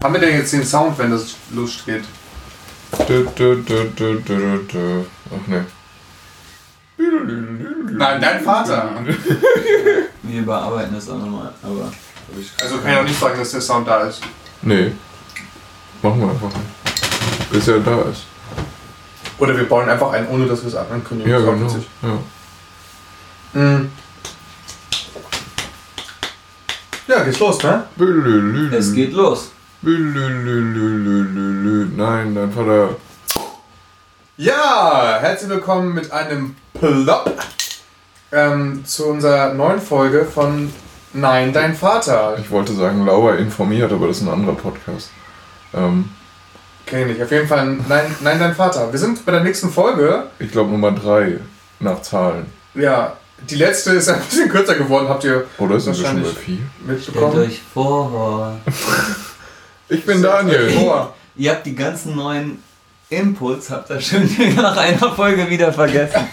Haben wir denn jetzt den Sound, wenn das losgeht? Dö, dö, dö, dö, dö, dö. Ach ne. Nein, dein Vater. Wir überarbeiten das auch nochmal, aber. Also kann ich auch nicht sagen, dass der Sound da ist. Nee. Machen wir einfach nicht. Bis er da ist. Oder wir bauen einfach ein, ohne dass wir es ankündigen. Ja, genau. witzig. Ja. Mhm. Ja, geht's los, ne? Es geht los. Nein, dein Vater. Ja, herzlich willkommen mit einem Plop ähm, zu unserer neuen Folge von Nein, dein Vater. Ich wollte sagen, Laura informiert, aber das ist ein anderer Podcast. Ähm, Kenn ich nicht. Auf jeden Fall Nein, Nein, dein Vater. Wir sind bei der nächsten Folge. ich glaube Nummer 3 nach Zahlen. Ja, die letzte ist ein bisschen kürzer geworden, habt ihr Oder sind wir schon bei Wahrscheinlich. 4? Stellt mitbekommen? euch vor, Ich bin Daniel. Vor. ihr habt die ganzen neuen Inputs, habt ihr schon nach einer Folge wieder vergessen.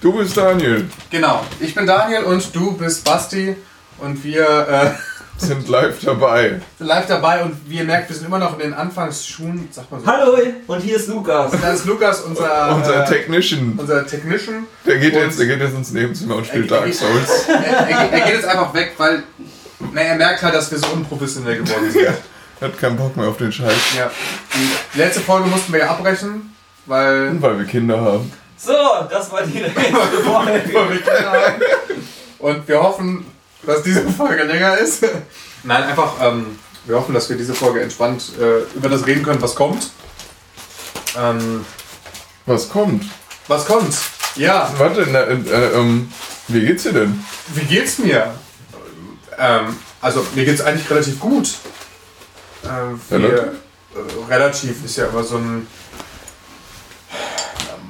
Du bist Daniel. Genau, ich bin Daniel und du bist Basti und wir äh, Sind live dabei. sind live dabei und wie ihr merkt, wir sind immer noch in den Anfangsschuhen, sag mal so. Hallo, und hier ist Lukas. Und da ist Lukas, unser, Unser äh, Technician. unser Technician. Der geht, Und- jetzt, der geht jetzt ins Nebenzimmer und spielt Er- Dark Souls. Er, er, er geht jetzt einfach weg, weil na, er merkt halt, dass wir so unprofessionell geworden sind. Hat keinen Bock mehr auf den Scheiß. Ja. Die letzte Folge mussten wir ja abbrechen, weil, Weil wir Kinder haben. So, das war die letzte Folge. weil wir Kinder haben. Und wir hoffen, dass diese Folge länger ist. Nein, einfach, ähm, wir hoffen, dass wir diese Folge entspannt äh, über das reden können, was kommt. Ähm, Was kommt? was kommt? Ja, Warte, na, äh, äh, ähm, wie geht's dir denn? wie geht's mir? Ähm, also, mir geht's eigentlich relativ gut. Ähm, wir, Relativ? äh, relativ ist ja immer so ein.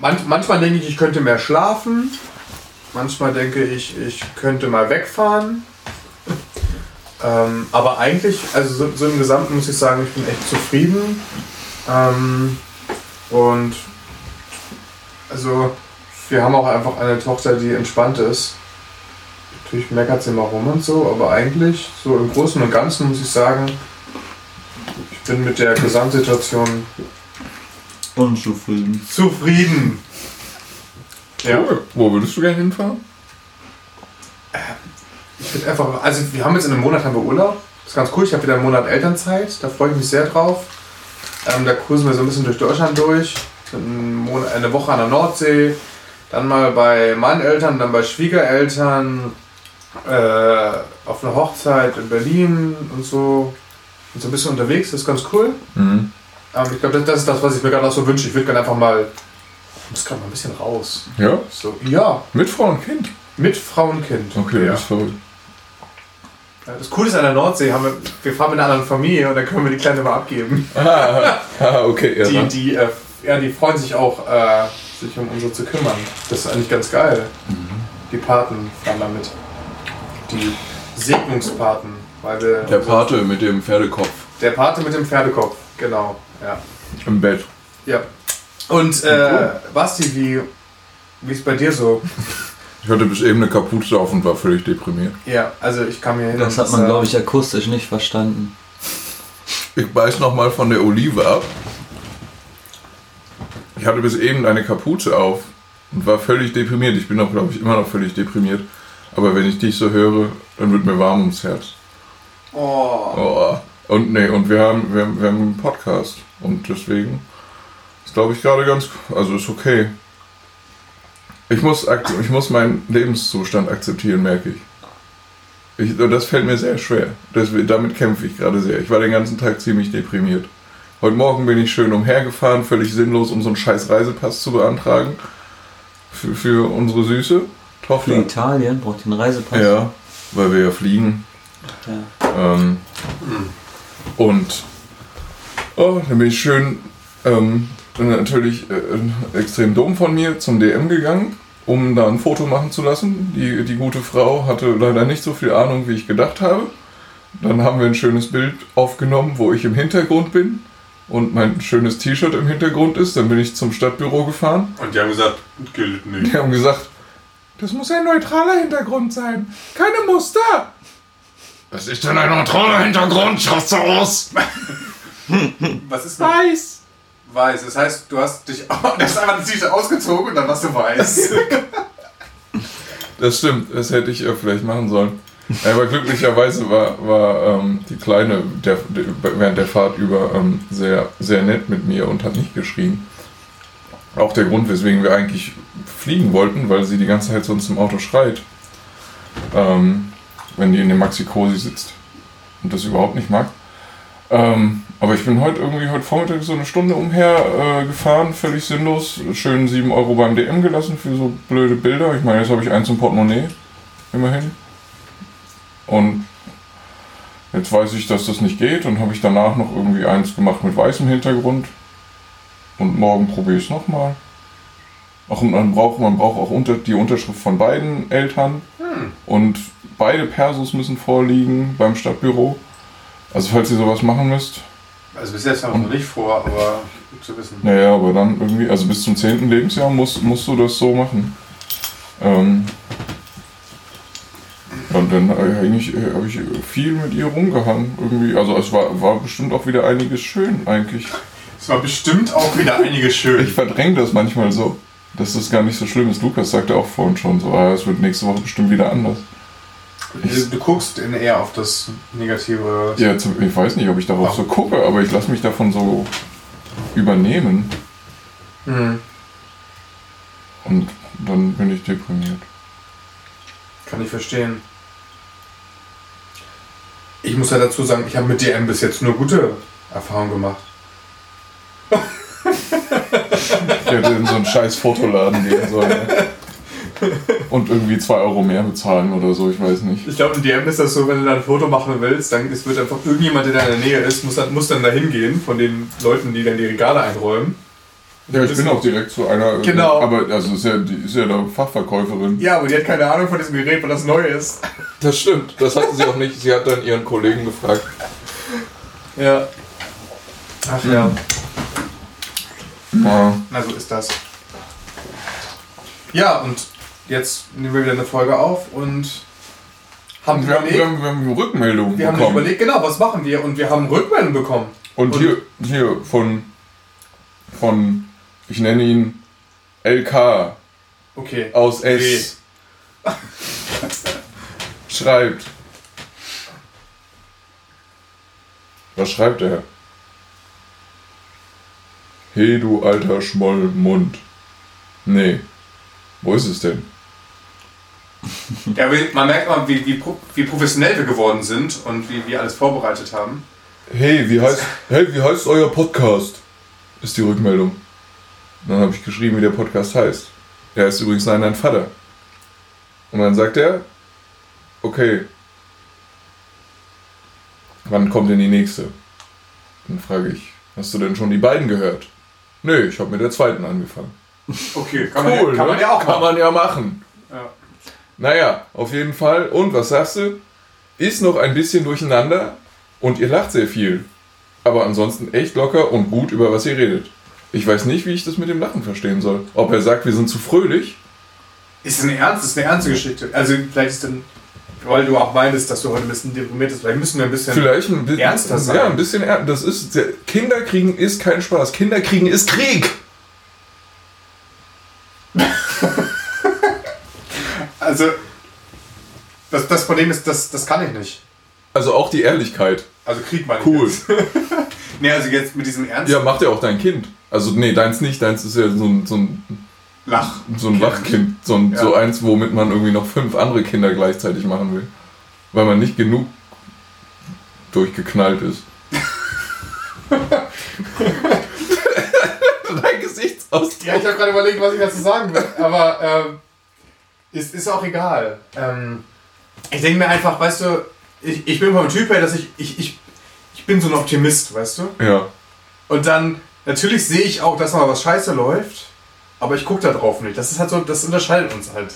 Man, manchmal denke ich, ich könnte mehr schlafen. Manchmal denke ich, ich könnte mal wegfahren. Ähm, aber eigentlich, also so, so im Gesamten muss ich sagen, ich bin echt zufrieden. Ähm, und also wir haben auch einfach eine Tochter, die entspannt ist. Natürlich meckert sie immer rum und so, aber eigentlich, so im Großen und Ganzen muss ich sagen, ich bin mit der Gesamtsituation Unzufrieden. zufrieden. Ja. Cool. Wo würdest du gerne hinfahren? Ich bin einfach, also wir haben jetzt in einem Monat haben wir Urlaub. Das ist ganz cool. Ich habe wieder einen Monat Elternzeit. Da freue ich mich sehr drauf. Ähm, da cruisen wir so ein bisschen durch Deutschland durch. Eine Woche an der Nordsee. Dann mal bei meinen Eltern, dann bei Schwiegereltern. Äh, auf einer Hochzeit in Berlin und so. Und so ein bisschen unterwegs. Das ist ganz cool. Mhm. Ähm, ich glaube, das, das ist das, was ich mir gerade auch so wünsche. Ich würde gerne einfach mal. Ich muss gerade mal ein bisschen raus. Ja? So, ja, Mit Frau und Kind? mit Frau und Kind. Okay, ja. das ist verrückt. Das Coole ist an der Nordsee, haben wir, wir fahren mit einer anderen Familie und dann können wir die Kleine mal abgeben. Ah, ah okay. Ja, Die, die, äh, ja, die freuen sich auch, äh, sich um unsere zu kümmern. Das ist eigentlich ganz geil. Die Paten fahren damit. Die Segnungspaten. Weil wir, Der Pate mit dem Pferdekopf Der Pate mit dem Pferdekopf, genau. Ja. im Bett. ja. Und äh, Basti, wie, wie ist bei dir so? Ich hatte bis eben eine Kapuze auf und war völlig deprimiert. Ja, also ich kann mir Das hat man, glaube ich, akustisch nicht verstanden. Ich beiß nochmal von der Olive ab. Ich hatte bis eben eine Kapuze auf und war völlig deprimiert. Ich bin auch, glaube ich, immer noch völlig deprimiert. Aber wenn ich dich so höre, dann wird mir warm ums Herz. Oh. Oh. Und nee, und wir haben, wir, haben, wir haben einen Podcast. Und deswegen ist, glaube ich, gerade ganz, also ist okay. Ich muss, ich muss meinen Lebenszustand akzeptieren, merke ich. ich. Das fällt mir sehr schwer. Das, damit kämpfe ich gerade sehr. Ich war den ganzen Tag ziemlich deprimiert. Heute Morgen bin ich schön umhergefahren, völlig sinnlos, um so einen scheiß Reisepass zu beantragen. Für, für unsere süße Für Tochter. Italien braucht ihr einen Reisepass. Ja, weil wir ja fliegen. Ja. Ähm, und oh, dann bin ich schön ähm, dann natürlich äh, extrem dumm von mir zum DM gegangen, um da ein Foto machen zu lassen. Die, die gute Frau hatte leider nicht so viel Ahnung, wie ich gedacht habe. Dann haben wir ein schönes Bild aufgenommen, wo ich im Hintergrund bin und mein schönes T-Shirt im Hintergrund ist. Dann bin ich zum Stadtbüro gefahren. Und die haben gesagt, gilt nicht. Die haben gesagt, das muss ein neutraler Hintergrund sein, keine Muster. Was ist denn ein neutraler Hintergrund? Schaust du aus? Was ist Weiß. Weiß. Das heißt, du hast dich du hast einfach das T-Shirt ausgezogen und dann warst du weiß. Das stimmt, das hätte ich ja vielleicht machen sollen. Aber glücklicherweise war, war ähm, die Kleine der, der, während der Fahrt über ähm, sehr, sehr nett mit mir und hat nicht geschrien. Auch der Grund, weswegen wir eigentlich fliegen wollten, weil sie die ganze Zeit sonst im Auto schreit. Ähm, wenn die in dem Maxi-Cosi sitzt und das überhaupt nicht mag. Ähm, aber ich bin heute irgendwie heute Vormittag so eine Stunde umher äh, gefahren, völlig sinnlos. Schön 7 Euro beim DM gelassen für so blöde Bilder. Ich meine, jetzt habe ich eins im Portemonnaie. Immerhin. Und jetzt weiß ich, dass das nicht geht und habe ich danach noch irgendwie eins gemacht mit weißem Hintergrund. Und morgen probiere ich es nochmal. Ach, und man braucht, man braucht auch unter, die Unterschrift von beiden Eltern. Und beide Persos müssen vorliegen beim Stadtbüro. Also falls ihr sowas machen müsst. Also bis jetzt haben wir noch nicht vor, aber gut zu wissen. Naja, aber dann irgendwie, also bis zum 10. Lebensjahr musst, musst du das so machen. Ähm, und dann eigentlich habe ich viel mit ihr rumgehangen. Irgendwie. Also es war, war bestimmt auch wieder einiges schön eigentlich. Es war bestimmt auch wieder einiges schön. Ich verdränge das manchmal so, dass das gar nicht so schlimm ist. Lukas sagte auch vorhin schon so, ah, es wird nächste Woche bestimmt wieder anders. Du, du guckst in eher auf das Negative. Ja, ich weiß nicht, ob ich darauf so gucke, aber ich lasse mich davon so übernehmen Hm. und dann bin ich deprimiert. Kann ich verstehen. Ich muss ja dazu sagen, ich habe mit DM bis jetzt nur gute Erfahrungen gemacht. Ich hätte in so einen scheiß Fotoladen gehen sollen. ne? Und irgendwie 2 Euro mehr bezahlen oder so, ich weiß nicht. Ich glaube, in DM ist das so, wenn du da ein Foto machen willst, dann es wird einfach irgendjemand, der da in der Nähe ist, muss dann, muss dann da hingehen, von den Leuten, die dann die Regale einräumen. Ja, ich bin auch direkt zu einer. Genau. Aber also ist ja, die ist ja da Fachverkäuferin. Ja, aber die hat keine Ahnung von diesem Gerät, weil das neu ist. Das stimmt, das hatte sie auch nicht. Sie hat dann ihren Kollegen gefragt. Ja. Ach ja. Ja. Na, so ist das. Ja, und jetzt nehmen wir wieder eine Folge auf und haben Wir haben, überlegt, wir haben, wir haben Rückmeldungen wir haben bekommen. überlegt, genau, was machen wir? Und wir haben Rückmeldungen bekommen. Und, Und- hier, hier von, von, ich nenne ihn LK Okay. aus S. schreibt. Was schreibt er? Hey du alter Schmollmund. Nee. Wo ist es denn? Ja, man merkt mal, wie, wie, wie professionell wir geworden sind und wie wir alles vorbereitet haben. Hey, wie heißt, hey, wie heißt euer Podcast? Ist die Rückmeldung. Dann habe ich geschrieben, wie der Podcast heißt. Der heißt übrigens Nein, dein Vater. Und dann sagt er, okay, wann kommt denn die nächste? Dann frage ich, hast du denn schon die beiden gehört? Nö, ich habe mit der zweiten angefangen. Okay, kann, man, ja, kann ne? man ja auch Kann machen. man ja machen. Ja. Naja, auf jeden Fall. Und was sagst du? Ist noch ein bisschen durcheinander und ihr lacht sehr viel. Aber ansonsten echt locker und gut über was ihr redet. Ich weiß nicht, wie ich das mit dem Lachen verstehen soll. Ob er sagt, wir sind zu fröhlich. Ist eine ernste, ist eine ernste Geschichte. Also vielleicht ist dann, weil du auch meintest, dass du heute ein bisschen deprimiert bist, vielleicht müssen wir ein bisschen. Vielleicht ein bisschen. Ernster sein. Ja, ein bisschen ernst. Das ist. der- Kinderkriegen ist kein Spaß. Kinderkriegen ist Krieg. Also das, das Problem ist, das, das kann ich nicht. Also auch die Ehrlichkeit. Also Krieg meine Cool. ich jetzt. nee, also jetzt mit diesem Ernst. Ja, macht ja auch dein Kind. Also, nee, deins nicht. Deins ist ja so ein, so ein, Lach. so ein Wachkind. So, ein, Ja. so eins, womit man irgendwie noch fünf andere Kinder gleichzeitig machen will. Weil man nicht genug durchgeknallt ist. Dein Gesichtsausdruck. Ja, ich habe gerade überlegt, was ich dazu sagen will, aber ähm, ist, ist auch egal. Ähm, ich denke mir einfach, weißt du, ich, ich bin vom Typ her, dass ich, ich, ich, ich bin so ein Optimist, weißt du? Ja. Und dann, natürlich sehe ich auch, dass mal was scheiße läuft, aber ich gucke da drauf nicht. Das ist halt so, das unterscheidet uns halt.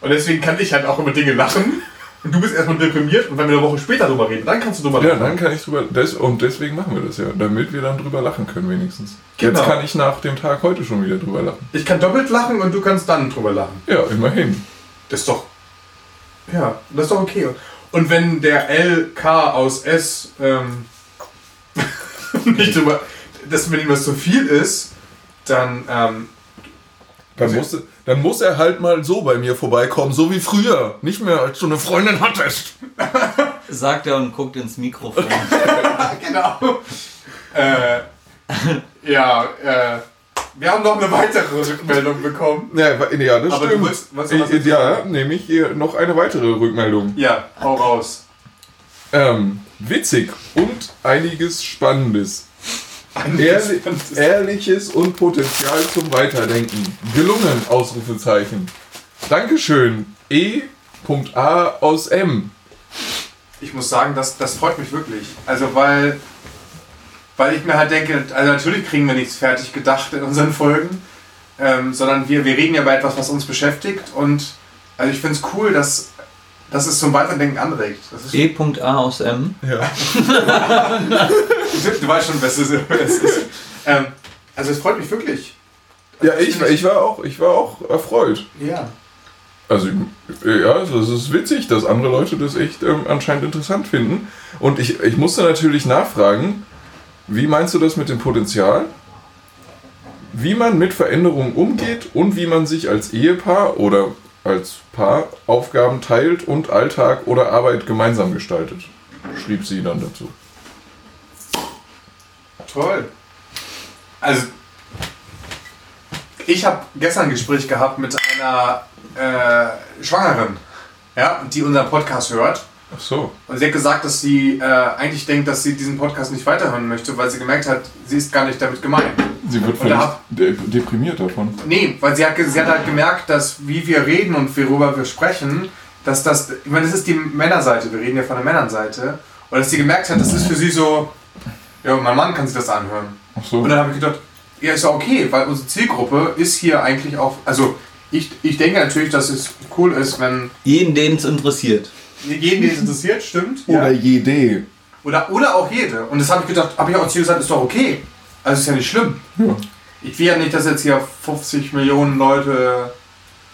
Und deswegen kann ich halt auch über Dinge lachen. Und du bist erstmal deprimiert und wenn wir eine Woche später drüber reden, dann kannst du drüber Ja, lachen. dann kann ich drüber. Des, und deswegen machen wir das ja. Damit wir dann drüber lachen können, wenigstens. Genau. Jetzt kann ich nach dem Tag heute schon wieder drüber lachen. Ich kann doppelt lachen und du kannst dann drüber lachen. Ja, immerhin. Das ist doch. Ja, das ist doch okay. Und wenn der LK aus S ähm, nicht drüber, dass wenn ihm das zu viel ist, dann ähm, Dann muss, dann muss er halt mal so bei mir vorbeikommen, so wie früher. Nicht mehr, als du eine Freundin hattest. Sagt er und guckt ins Mikrofon. genau. äh, ja, äh, wir haben noch eine weitere Rückmeldung bekommen. Ja, ja das Aber du stimmt. willst- was das ich, jetzt ja, sagen? nämlich hier noch eine weitere Rückmeldung. Ja, hau raus. Ähm, witzig und einiges Spannendes. Ehrli ehrliches und Potenzial zum Weiterdenken. Gelungen, Ausrufezeichen. Dankeschön. E.A aus M. Ich muss sagen, das, das freut mich wirklich. Also weil, weil ich mir halt denke, also natürlich kriegen wir nichts fertig gedacht in unseren Folgen, ähm, sondern wir, wir reden ja über etwas, was uns beschäftigt und also ich finde es cool, dass, dass es zum Weiterdenken anregt. Das ist, E.A aus M. Ja. du, du weißt schon, was es ist. Ähm, also es freut mich wirklich. Ja, ich, war- ich, war auch, ich war auch erfreut. Ja. Also, ja, also es ist witzig, dass andere Leute das echt ähm, anscheinend interessant finden. Und ich, ich musste natürlich nachfragen, wie meinst du das mit dem Potenzial? Wie man mit Veränderungen umgeht und wie man sich als Ehepaar oder als Paar Aufgaben teilt und Alltag oder Arbeit gemeinsam gestaltet, schrieb sie dann dazu. Toll. Also, ich habe gestern ein Gespräch gehabt mit einer äh, Schwangeren, ja, die unseren Podcast hört. Ach so. Und sie hat gesagt, dass sie äh, eigentlich denkt, dass sie diesen Podcast nicht weiterhören möchte, weil sie gemerkt hat, sie ist gar nicht damit gemeint. Sie wird Und da de deprimiert davon. Nee, weil sie hat, sie hat halt gemerkt, dass wie wir reden und worüber wir sprechen, dass das, ich meine, das ist die Männerseite, wir reden ja von der Männerseite, und dass sie gemerkt hat, das ist für sie so, ja, mein Mann kann sich das anhören. Ach so. Und dann habe ich gedacht, ja, ist ja okay, weil unsere Zielgruppe ist hier eigentlich auch, also ich, ich denke natürlich, dass es cool ist, wenn Jeden, den es interessiert. jeden, den es interessiert, stimmt. Oder jede. Oder, oder auch jede. Und das habe ich gedacht, habe ich auch zu ihr gesagt, ist doch okay. Also ist ja nicht schlimm. Ja. Ich will ja nicht, dass jetzt hier 50 Millionen Leute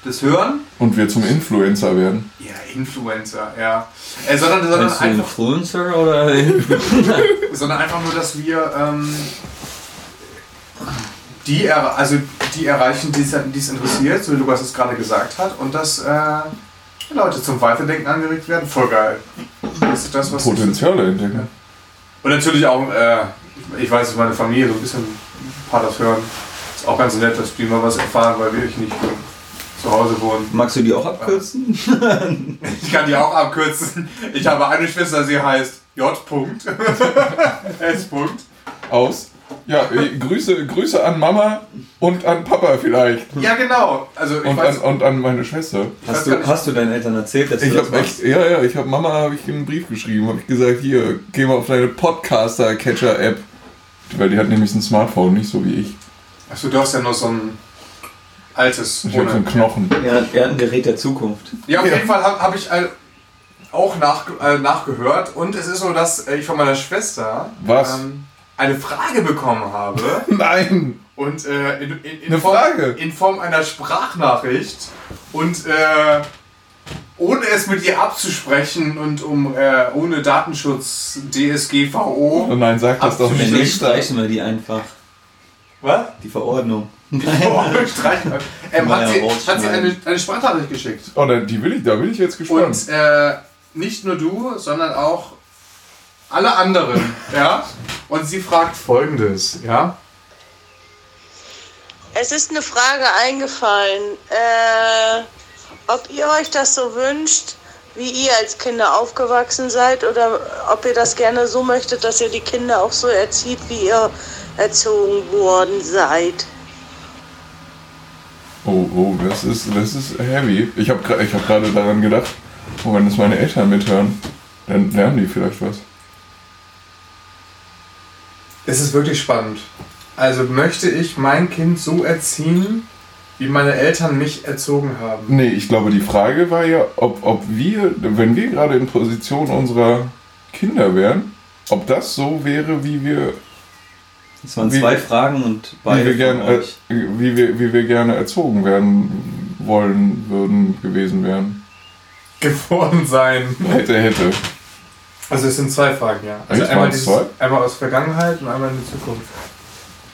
das hören. Und wir zum Influencer werden. Ja, Influencer, ja. Äh, sondern, sondern, einfach, Influencer oder? sondern einfach nur, dass wir ähm, die, er, also die erreichen, die es interessiert, so wie Lukas es gerade gesagt hat, und dass äh, Leute zum Weiterdenken angeregt werden. Voll geil. Das ist das, was Potenziale entdecken. Und natürlich auch, äh, ich weiß, dass meine Familie so ein bisschen ein paar das hören. Ist auch ganz nett, dass die mal was erfahren, weil wir ich nicht zu Hause wohnen. Magst du die auch abkürzen? Ich kann die auch abkürzen. Ich habe eine Schwester, sie heißt J. Punkt. S. Punkt. Aus. Ja, äh, Grüße, Grüße an Mama und an Papa vielleicht. Ja, genau. Also ich Und weiß, an, und an meine Schwester. Hast du, hast du deinen Eltern erzählt, dass du Ich das habe echt, ja, ja, ich habe Mama habe ich einen Brief geschrieben, habe ich gesagt, hier, geh mal auf deine Podcaster Catcher App, weil die hat nämlich ein Smartphone, nicht so wie ich. Achso, du hast ja nur so ein altes. Ich einen Knochen. Er hat, er hat ein Gerät der Zukunft. Ja, auf Ja. jeden Fall habe hab ich äh, auch nach, äh, nachgehört. Und es ist so, dass ich von meiner Schwester Was? ähm, eine Frage bekommen habe. Nein! Und äh, in, in, in, Eine Form, Frage? in Form einer Sprachnachricht. Und äh, ohne es mit ihr abzusprechen und um äh, ohne Datenschutz Oh DSGVO. nein, sag das doch nicht, streichen wir die einfach. Was? Die Verordnung. Streichen. ähm, hat, sie, hat sie eine, eine Sprachnachricht geschickt. Oh, da- die will ich, da bin ich jetzt gespannt. Und äh, nicht nur du, sondern auch alle anderen. ja? Und sie fragt folgendes, ja? Es ist eine Frage eingefallen, äh, ob ihr euch das so wünscht, wie ihr als Kinder aufgewachsen seid, oder ob ihr das gerne so möchtet, dass ihr die Kinder auch so erzieht, wie ihr erzogen worden seid. Oh, oh, das ist, das ist heavy. Ich habe ich hab gerade daran gedacht, oh, wenn das meine Eltern mithören, dann lernen die vielleicht was. Es ist wirklich spannend. Also möchte ich mein Kind so erziehen, wie meine Eltern mich erzogen haben. Nee, ich glaube, die Frage war ja, ob, ob wir, wenn wir gerade in Position unserer Kinder wären, ob das so wäre, wie wir, Das waren Wie zwei wir- Fragen und wie beide wir, von gern, äh, euch. wie, wir, wie wir gerne erzogen werden wollen würden, gewesen wären. geworden sein? Hätte, hätte. Also es sind zwei Fragen, ja. Also Echt? einmal, dieses, einmal aus Vergangenheit und einmal in die Zukunft.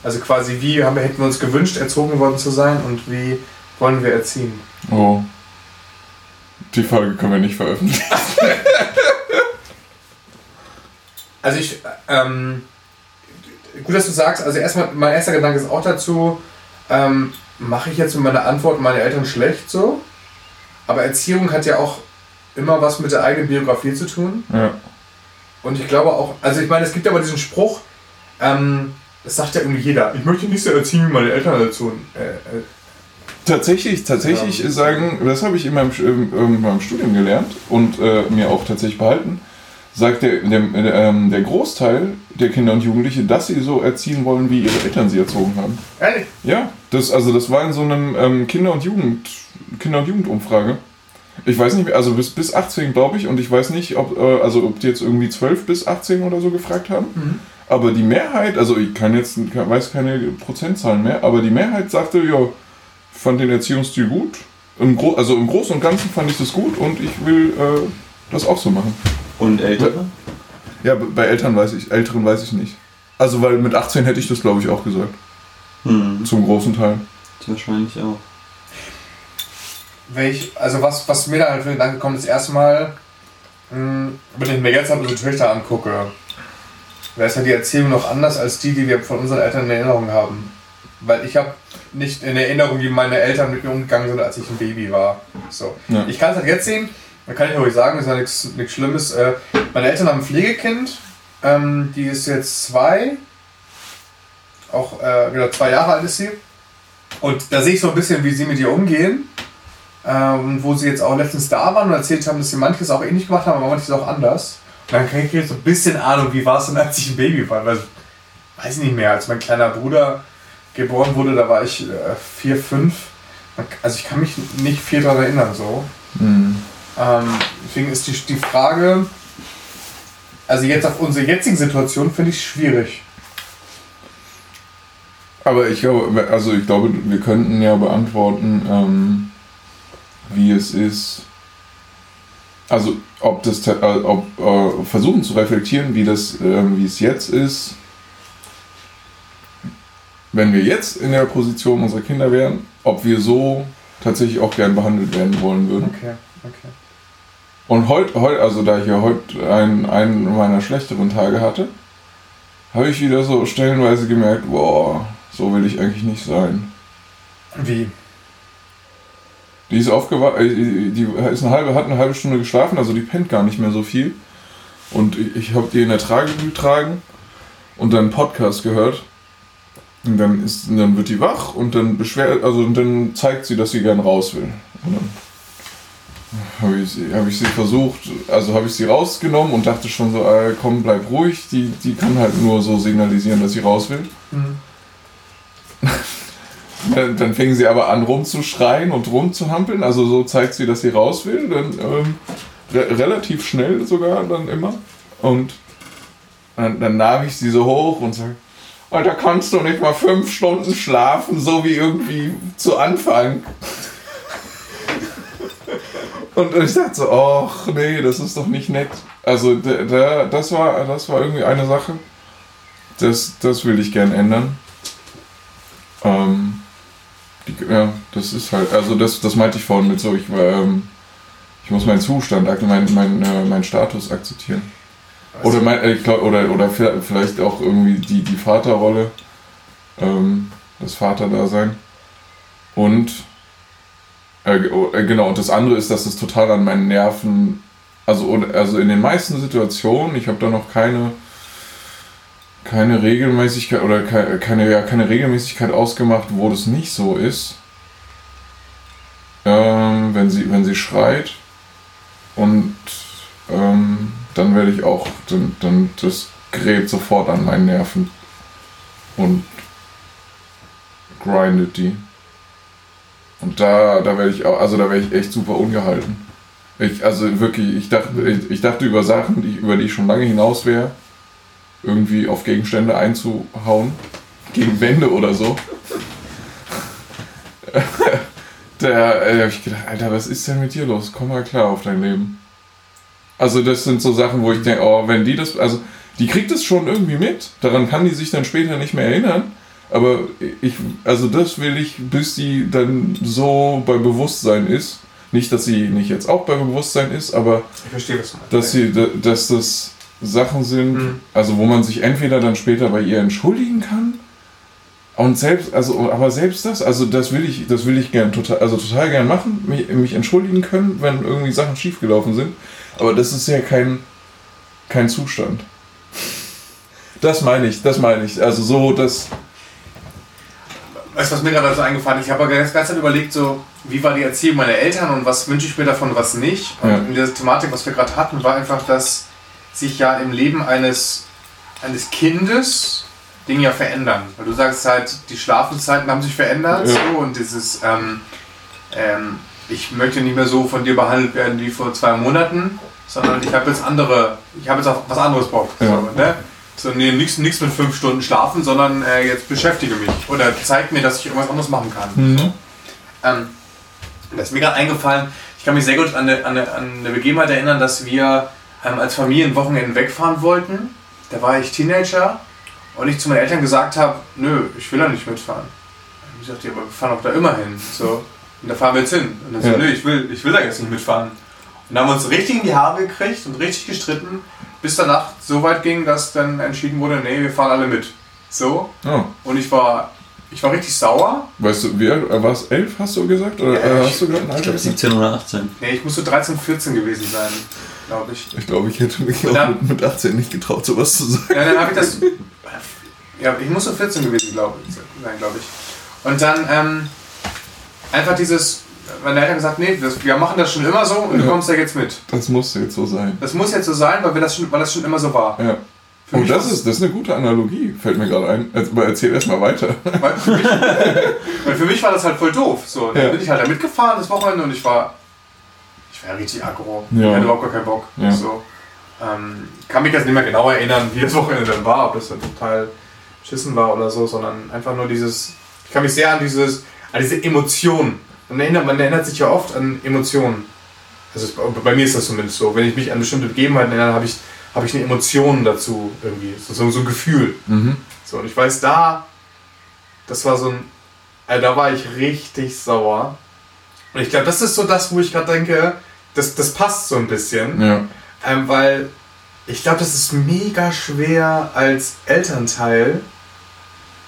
Also quasi, wie haben wir, hätten wir uns gewünscht, erzogen worden zu sein und wie wollen wir erziehen? Oh. Die Folge können wir nicht veröffentlichen. Also ich, ähm, gut, dass du sagst, also erstmal, mein erster Gedanke ist auch dazu, ähm, mache ich jetzt mit meiner Antwort meine Eltern schlecht so? Aber Erziehung hat ja auch immer was mit der eigenen Biografie zu tun. Ja. Und ich glaube auch, also ich meine, es gibt aber diesen Spruch, ähm, das sagt ja irgendwie jeder, ich möchte nicht so erziehen, wie meine Eltern dazu. Äh, äh, Tatsächlich, tatsächlich Ja. sagen, das habe ich in meinem, in, in meinem Studium gelernt und äh, mir auch tatsächlich behalten, sagt der, der, ähm, der Großteil der Kinder und Jugendliche, dass sie so erziehen wollen, wie ihre Eltern sie erzogen haben. ehrlich? Ja, das, also das war in so einem ähm, Kinder- und Jugend, Kinder- und Jugendumfrage. Ich weiß nicht mehr, also bis, bis 18 glaube ich und ich weiß nicht, ob, äh, also ob die jetzt irgendwie 12 bis 18 oder so gefragt haben. Mhm. Aber die Mehrheit, also ich kann jetzt, weiß keine Prozentzahlen mehr, aber die Mehrheit sagte, ja, ich fand den Erziehungsstil gut. Im also im Großen und Ganzen fand ich das gut und ich will äh, das auch so machen. Und Ältere? Ja, bei Eltern weiß ich, Älteren weiß ich nicht. Also weil mit 18 hätte ich das glaube ich auch gesagt. Hm, Zum großen Teil. wahrscheinlich auch. Welch, also was, was mir da halt für den Gedanke kommt, ist erstmal, mh, wenn ich mir jetzt halt unsere Töchter angucke, da ist ja die Erziehung noch anders als die, die wir von unseren Eltern in Erinnerung haben. Weil ich habe nicht in Erinnerung, wie meine Eltern mit mir umgegangen sind, als ich ein Baby war. So. Ja. Ich kann es halt jetzt sehen, da kann ich euch sagen, ist ja nichts, nichts Schlimmes. Äh, meine Eltern haben ein Pflegekind, ähm, die ist jetzt zwei, auch äh, genau, zwei Jahre alt ist sie. Und da sehe ich so ein bisschen, wie sie mit ihr umgehen. Ähm, wo sie jetzt auch letztens da waren und erzählt haben, dass sie manches auch ähnlich gemacht haben, aber manches auch anders. Und dann kriege ich jetzt so ein bisschen Ahnung, wie war es denn, als ich ein Baby war. Weil, weiß ich nicht mehr, als mein kleiner Bruder geboren wurde, da war ich äh, vier, fünf. Also ich kann mich nicht viel daran erinnern so. Mhm. Ähm, deswegen ist die, die Frage, also jetzt auf unsere jetzige Situation finde ich schwierig. Aber ich glaube, also ich glaube, wir könnten ja beantworten, ähm, wie es ist. Also ob das, äh, ob äh, versuchen zu reflektieren, wie das, ähm, wie es jetzt ist, wenn wir jetzt in der Position unserer Kinder wären, ob wir so tatsächlich auch gern behandelt werden wollen würden. Okay, okay. Und heute, heut, also da ich ja heute einen, einen meiner schlechteren Tage hatte, habe ich wieder so stellenweise gemerkt, boah, so will ich eigentlich nicht sein. Wie? Die ist aufgewacht, äh, die ist eine halbe, hat eine halbe Stunde geschlafen, also die pennt gar nicht mehr so viel. Und ich, ich habe die in der Trage getragen und dann einen Podcast gehört. Und dann, ist, und dann wird die wach und dann beschwert, also und dann zeigt sie, dass sie gern raus will. Und dann habe ich, sie- hab ich sie versucht, also habe ich sie rausgenommen und dachte schon so, äh, komm, bleib ruhig, die, die kann halt nur so signalisieren, dass sie raus will. Hm. Dann, dann fing sie aber an rumzuschreien und rumzuhampeln, also so zeigt sie, dass sie raus will, dann ähm, re relativ schnell sogar dann immer. Und dann, dann nahm ich sie so hoch und sagte, Alter, kannst du nicht mal fünf Stunden schlafen, so wie irgendwie zu Anfang. Und ich dachte so, ach nee, das ist doch nicht nett. Also da, da, das, war, das war irgendwie eine Sache. Das, das will ich gern ändern. Ähm, die, ja, das ist halt, also das, das meinte ich vorhin mit so, ich, ähm, ich muss meinen Zustand, meinen mein, äh, meinen Status akzeptieren. Oder, mein, äh, glaub, oder, oder vi- vielleicht auch irgendwie die, die Vaterrolle, ähm, das Vaterdasein. Und äh, oh, äh, genau, und das andere ist, dass es total an meinen Nerven, also, also in den meisten Situationen, ich habe da noch keine, keine Regelmäßigkeit oder keine, keine, ja, keine Regelmäßigkeit ausgemacht, wo das nicht so ist. Ähm, wenn, sie, wenn sie schreit und ähm, dann werde ich auch, dann, dann das gräbt sofort an meinen Nerven und grindet die. Und da, da werde ich auch, also da werde ich echt super ungehalten. Ich, also wirklich, ich dachte, ich, ich dachte über Sachen, die, über die ich schon lange hinaus wäre, irgendwie auf Gegenstände einzuhauen, gegen Wände oder so. Da äh, habe ich gedacht, Alter, was ist denn mit dir los? Komm mal klar auf dein Leben. Also das sind so Sachen, wo ich denke, oh, wenn die das, also die kriegt es schon irgendwie mit. Daran kann die sich dann später nicht mehr erinnern. Aber ich, also das will ich, bis die dann so bei Bewusstsein ist. Nicht, dass sie nicht jetzt auch bei Bewusstsein ist, aber Ich verstehe, dass sie, dass das Sachen sind, Mhm. also wo man sich entweder dann später bei ihr entschuldigen kann und selbst, also aber selbst das, also das will ich, das will ich gern total, also total gern machen, mich, mich entschuldigen können, wenn irgendwie Sachen schiefgelaufen sind, aber das ist ja kein kein Zustand. Das meine ich, das meine ich, also so das, Weißt du, was mir gerade dazu eingefallen ist? Ich habe die ganze Zeit überlegt, so, wie war die Erziehung meiner Eltern und was wünsche ich mir davon, was nicht. Und Ja. in dieser Thematik, was wir gerade hatten, war einfach, dass sich ja im Leben eines, eines Kindes Dinge ja verändern. Weil du sagst halt, die Schlafenszeiten haben sich verändert Ja. so, und dieses, ähm, ähm, ich möchte nicht mehr so von dir behandelt werden wie vor zwei Monaten, sondern ich habe jetzt andere, ich habe jetzt auf was anderes Bock. Ja. So, ne? So, nee, nichts mit fünf Stunden schlafen, sondern äh, jetzt beschäftige mich. Oder zeig mir, dass ich irgendwas anderes machen kann. Mhm. Ähm, das ist mir gerade eingefallen, ich kann mich sehr gut an eine, an eine, an eine Begebenheit erinnern, dass wir ähm, als Familie ein Wochenende wegfahren wollten. Da war ich Teenager und ich zu meinen Eltern gesagt habe, nö, ich will da nicht mitfahren. Und ich sagte, ja, aber wir fahren auch da immer hin. So, und da fahren wir jetzt hin. Und dann so, Ja. nö, ich will, ich will da jetzt nicht mitfahren. Und dann haben wir uns richtig in die Haare gekriegt und richtig gestritten, bis danach so weit ging, dass dann entschieden wurde, nee, wir fahren alle mit. So, Oh. und ich war, ich war richtig sauer. Weißt du, wie alt, war es elf, hast du gesagt? Oder Ja, äh, ich- hast du gerade ein Ich glaube gesagt? 17 oder 18. Nee, ich musste 13, 14 gewesen sein, glaube ich. Ich glaube, ich hätte mich Und auch dann- mit, mit 18 nicht getraut, sowas zu sagen. Ja, dann habe ich das. Ja, ich muss so 14 gewesen glaub, sein, glaube ich. Und dann ähm, einfach dieses. Meine Eltern gesagt, nee, das, wir machen das schon immer so und du Ja. kommst da jetzt mit. Das musste jetzt so sein. Das muss jetzt so sein, weil, wir das, schon, weil das schon immer so war. Ja. Für Oh, mich das ist, das ist eine gute Analogie, fällt mir gerade ein. Aber erzähl erst mal weiter. Weil für, mich, weil für mich war das halt voll doof. So, dann Ja. bin ich halt da mitgefahren das Wochenende und ich war. Ich war richtig aggro. Ja. Ich hatte überhaupt gar keinen Bock. Ja. So. Ähm, kann mich jetzt nicht mehr genau erinnern, wie das Wochenende dann war, ob das dann total beschissen war oder so, sondern einfach nur dieses. Ich kann mich sehr an dieses, an diese Emotionen. Man erinnert, man erinnert sich ja oft an Emotionen. Also bei mir ist das zumindest so. Wenn ich mich an bestimmte Begebenheiten erinnere, habe ich, habe ich eine Emotion dazu irgendwie. So, so, so ein Gefühl. Mhm. So, und ich weiß, da, das war so ein, also da war ich richtig sauer. Und ich glaube, das ist so das, wo ich gerade denke, das, das passt so ein bisschen. Ja. Ähm, weil ich glaube, das ist mega schwer als Elternteil,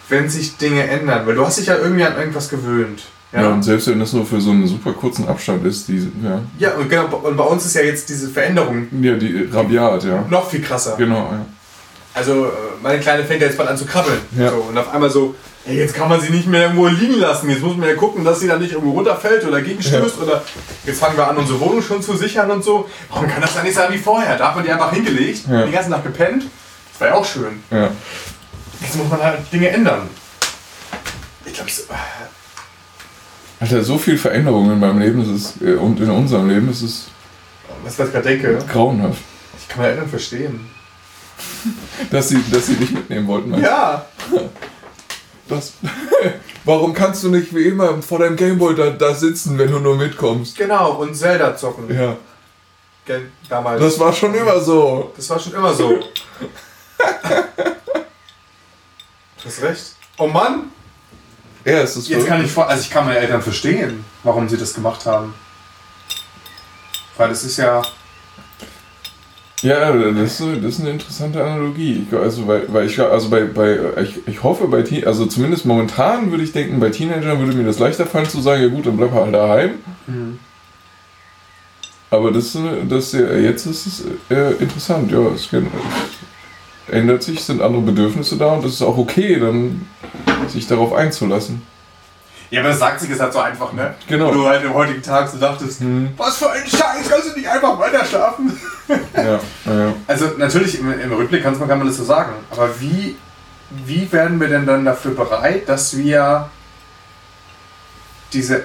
wenn sich Dinge ändern. Weil du hast dich ja irgendwie an irgendwas gewöhnt. Ja. Ja, und selbst wenn das nur für so einen super kurzen Abstand ist, die, ja, ja und, genau, und bei uns ist ja jetzt diese Veränderung ja, die rabiat, ja. noch viel krasser. Genau, ja. Also äh, meine Kleine fängt ja jetzt bald an zu krabbeln. Ja. So, und auf einmal so, ey, jetzt kann man sie nicht mehr irgendwo liegen lassen. Jetzt muss man ja gucken, dass sie dann nicht irgendwo runterfällt oder gegenstößt. Oder jetzt fangen wir an, unsere Wohnung schon zu sichern und so. Warum kann das dann nicht sein wie vorher? Da hat man die einfach hingelegt, Ja. die ganze Nacht gepennt. Das war ja auch schön. ja. Jetzt muss man halt Dinge ändern. Ich glaube, Alter, so viel Veränderung in meinem Leben es ist, äh, und in unserem Leben es ist was ich gerade denke, grauenhaft. ich kann meine Eltern verstehen. Dass sie, dass sie dich mitnehmen wollten. meinst? Ja, Das, warum kannst du nicht wie immer vor deinem Gameboy da, da sitzen, wenn du nur mitkommst? genau. Und Zelda zocken. Ja. Damals. Das war schon immer so. Das war schon immer so. du hast recht. Oh Mann! Ja, es ist Jetzt kann ich vor, also ich kann meine Eltern verstehen, warum sie das gemacht haben. Weil es ist ja. Ja, das ist, das ist eine interessante Analogie. Also, weil, weil ich, also bei, bei, ich, ich hoffe bei Teen, also zumindest momentan würde ich denken, bei Teenagern würde mir das leichter fallen zu sagen, ja gut, dann bleib halt daheim. Aber das, äh, das, jetzt ist es äh, interessant, ja, es, kann- es ändert sich, sind andere Bedürfnisse da und es ist auch okay, dann sich darauf einzulassen. Ja, aber das sagt sich jetzt halt so einfach, ne? Genau. Wo du halt im heutigen Tag so dachtest, Hm. was für ein Scheiß, kannst du nicht einfach weiter schlafen? Ja, ja. Also natürlich im, im Rückblick kann man, kann man das so sagen, aber wie, wie werden wir denn dann dafür bereit, dass wir diese,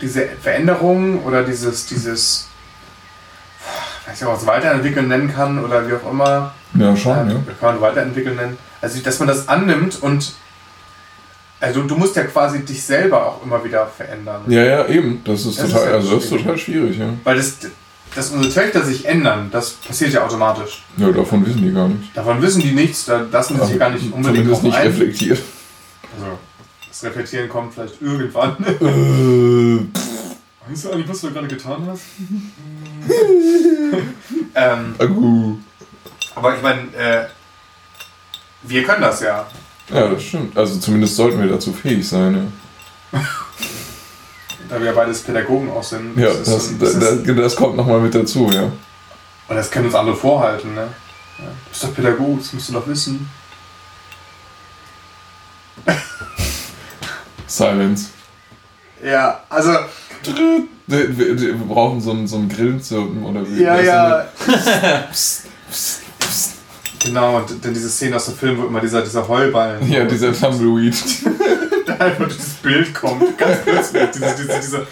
diese Veränderung oder dieses, dieses, ob man es weiterentwickeln nennen kann oder wie auch immer, Ja, schon, ähm, ja. kann man weiterentwickeln nennen, also dass man das annimmt und Also du musst ja quasi dich selber auch immer wieder verändern. Ja, ja, eben. Das ist Das ist total, ja also das ist schwierig. total schwierig, ja. Weil das, dass unsere Töchter sich ändern, das passiert ja automatisch. Ja, davon wissen die gar nicht. Davon wissen die nichts, da lassen sie sich gar nicht unbedingt Zumindest nicht ein. reflektiert. Also, das Reflektieren kommt vielleicht irgendwann. Äh, Weißt du eigentlich, was du gerade getan hast? ähm, aber ich meine, äh, wir können das ja. Ja, das stimmt. Also zumindest sollten wir dazu fähig sein, Da wir ja beides Pädagogen auch sind. ja. Ja, das, das, ist- das, das kommt nochmal mit dazu, ja. Und das können uns andere vorhalten, ne? Ja. Du bist doch Pädagoge, das musst du doch wissen. Silence. Ja, also, Wir, wir, wir brauchen so einen, so einen Grillenzirpen oder wie. ja, heißt ja. Psst, psst, psst. Genau, und dann diese Szene aus dem Film, wo immer dieser, dieser Heuballen. Ja, dieser Tumbleweed. der einfach dieses Bild kommt. Ganz plötzlich. Diese, diese, diese,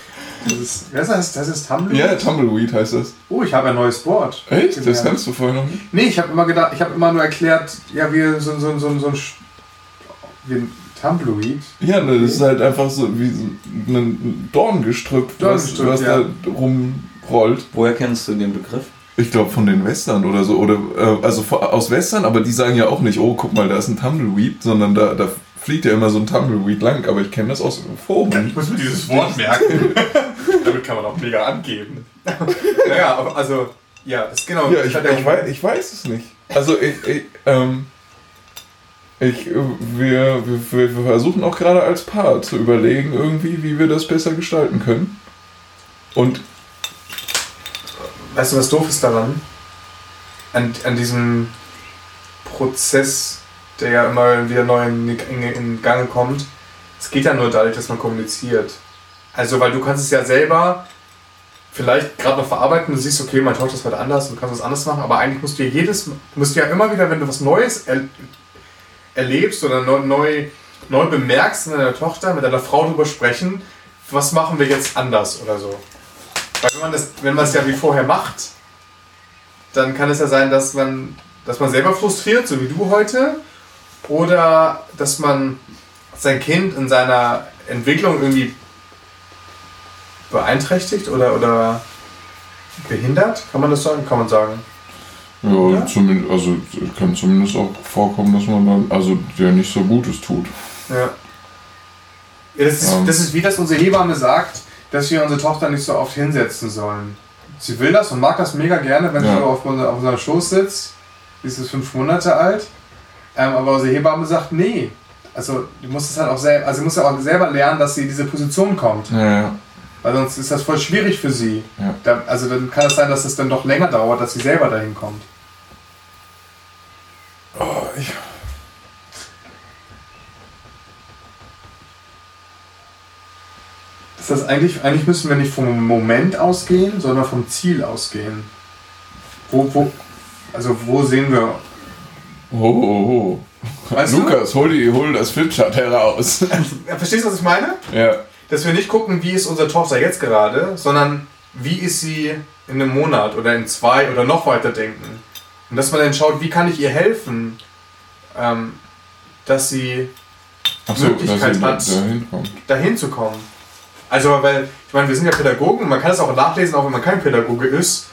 dieses, wer ist das? Das ist Tumblr? Ja, Tumbleweed heißt das. Oh, ich habe ein neues Wort. Echt? Das gelernt. kannst du vorher noch nicht? Nee, ich habe immer gedacht, ich habe immer nur erklärt, ja, wie so, so, so, so ein. Ein Tumbleweed. Ja, das ist halt einfach so wie ein Dorngestrüpp, was, Dorngestrüpp, was ja. da rumrollt. Woher kennst du den Begriff? Ich glaube von den Western oder so. Oder, äh, also aus Western, aber die sagen ja auch nicht, oh, guck mal, da ist ein Tumbleweed, sondern da, da fliegt ja immer so ein Tumbleweed lang. Aber ich kenne das aus Foren. Ich muss mir dieses Wort merken. Damit kann man auch mega angeben. naja, aber also, ja, ist genau. Ja, ich, ich, weiß, ich weiß es nicht. Also ich, ich, ähm, ich, äh, wir, wir, wir versuchen auch gerade als Paar zu überlegen irgendwie, wie wir das besser gestalten können. Und Weißt du, was doof ist daran? An, an diesem Prozess, der ja immer wieder neu in, in, Gang kommt. Es geht ja nur dadurch, dass man kommuniziert. Also, weil du kannst es ja selber vielleicht gerade noch verarbeiten, du siehst, okay, mein Tochter ist heute anders und kannst was anderes machen, aber eigentlich musst du ja jedes, musst du ja immer wieder, wenn du was Neues er, erlebst oder neu, neu, neu bemerkst in deiner Tochter, mit deiner Frau drüber sprechen, was machen wir jetzt anders oder so. Weil wenn man das, wenn man es ja wie vorher macht, dann kann es ja sein, dass man, dass man selber frustriert, so wie du heute, oder dass man sein Kind in seiner Entwicklung irgendwie beeinträchtigt oder, oder behindert, kann man das sagen? Kann man sagen. Ja, zumindest, also kann zumindest auch vorkommen, dass man dann, also der nicht so Gutes tut. Ja. ja das, ist, Ähm. das ist wie das unsere Hebamme sagt, dass wir unsere Tochter nicht so oft hinsetzen sollen. Sie will das und mag das mega gerne, wenn Ja. sie so auf, unser, auf unserem Schoß sitzt. Sie ist fünf Monate alt. Ähm, aber unsere Hebamme sagt, nee. Also du musst es halt auch selber, also sie muss ja auch selber lernen, dass sie in diese Position kommt. Ja, ja. Weil sonst ist das voll schwierig für sie. Ja. Da, also dann kann es sein, dass es dann doch länger dauert, dass sie selber dahin kommt. Oh, ich, Ist das eigentlich, eigentlich müssen wir nicht vom Moment ausgehen, sondern vom Ziel ausgehen. Wo, wo, also wo sehen wir. oh, oh, oh. Weißt du? Lukas, hol, die, hol das Flipchart heraus. Verstehst du, was ich meine? ja. Dass wir nicht gucken, wie ist unsere Tochter jetzt gerade, sondern wie ist sie in einem Monat oder in zwei oder noch weiter denken. Und dass man dann schaut, wie kann ich ihr helfen, ähm, dass sie Achso, dass Möglichkeit ihr da, hat. dahin kommt. dahin zu kommen. Also, weil, ich meine, wir sind ja Pädagogen und man kann es auch nachlesen, auch wenn man kein Pädagoge ist,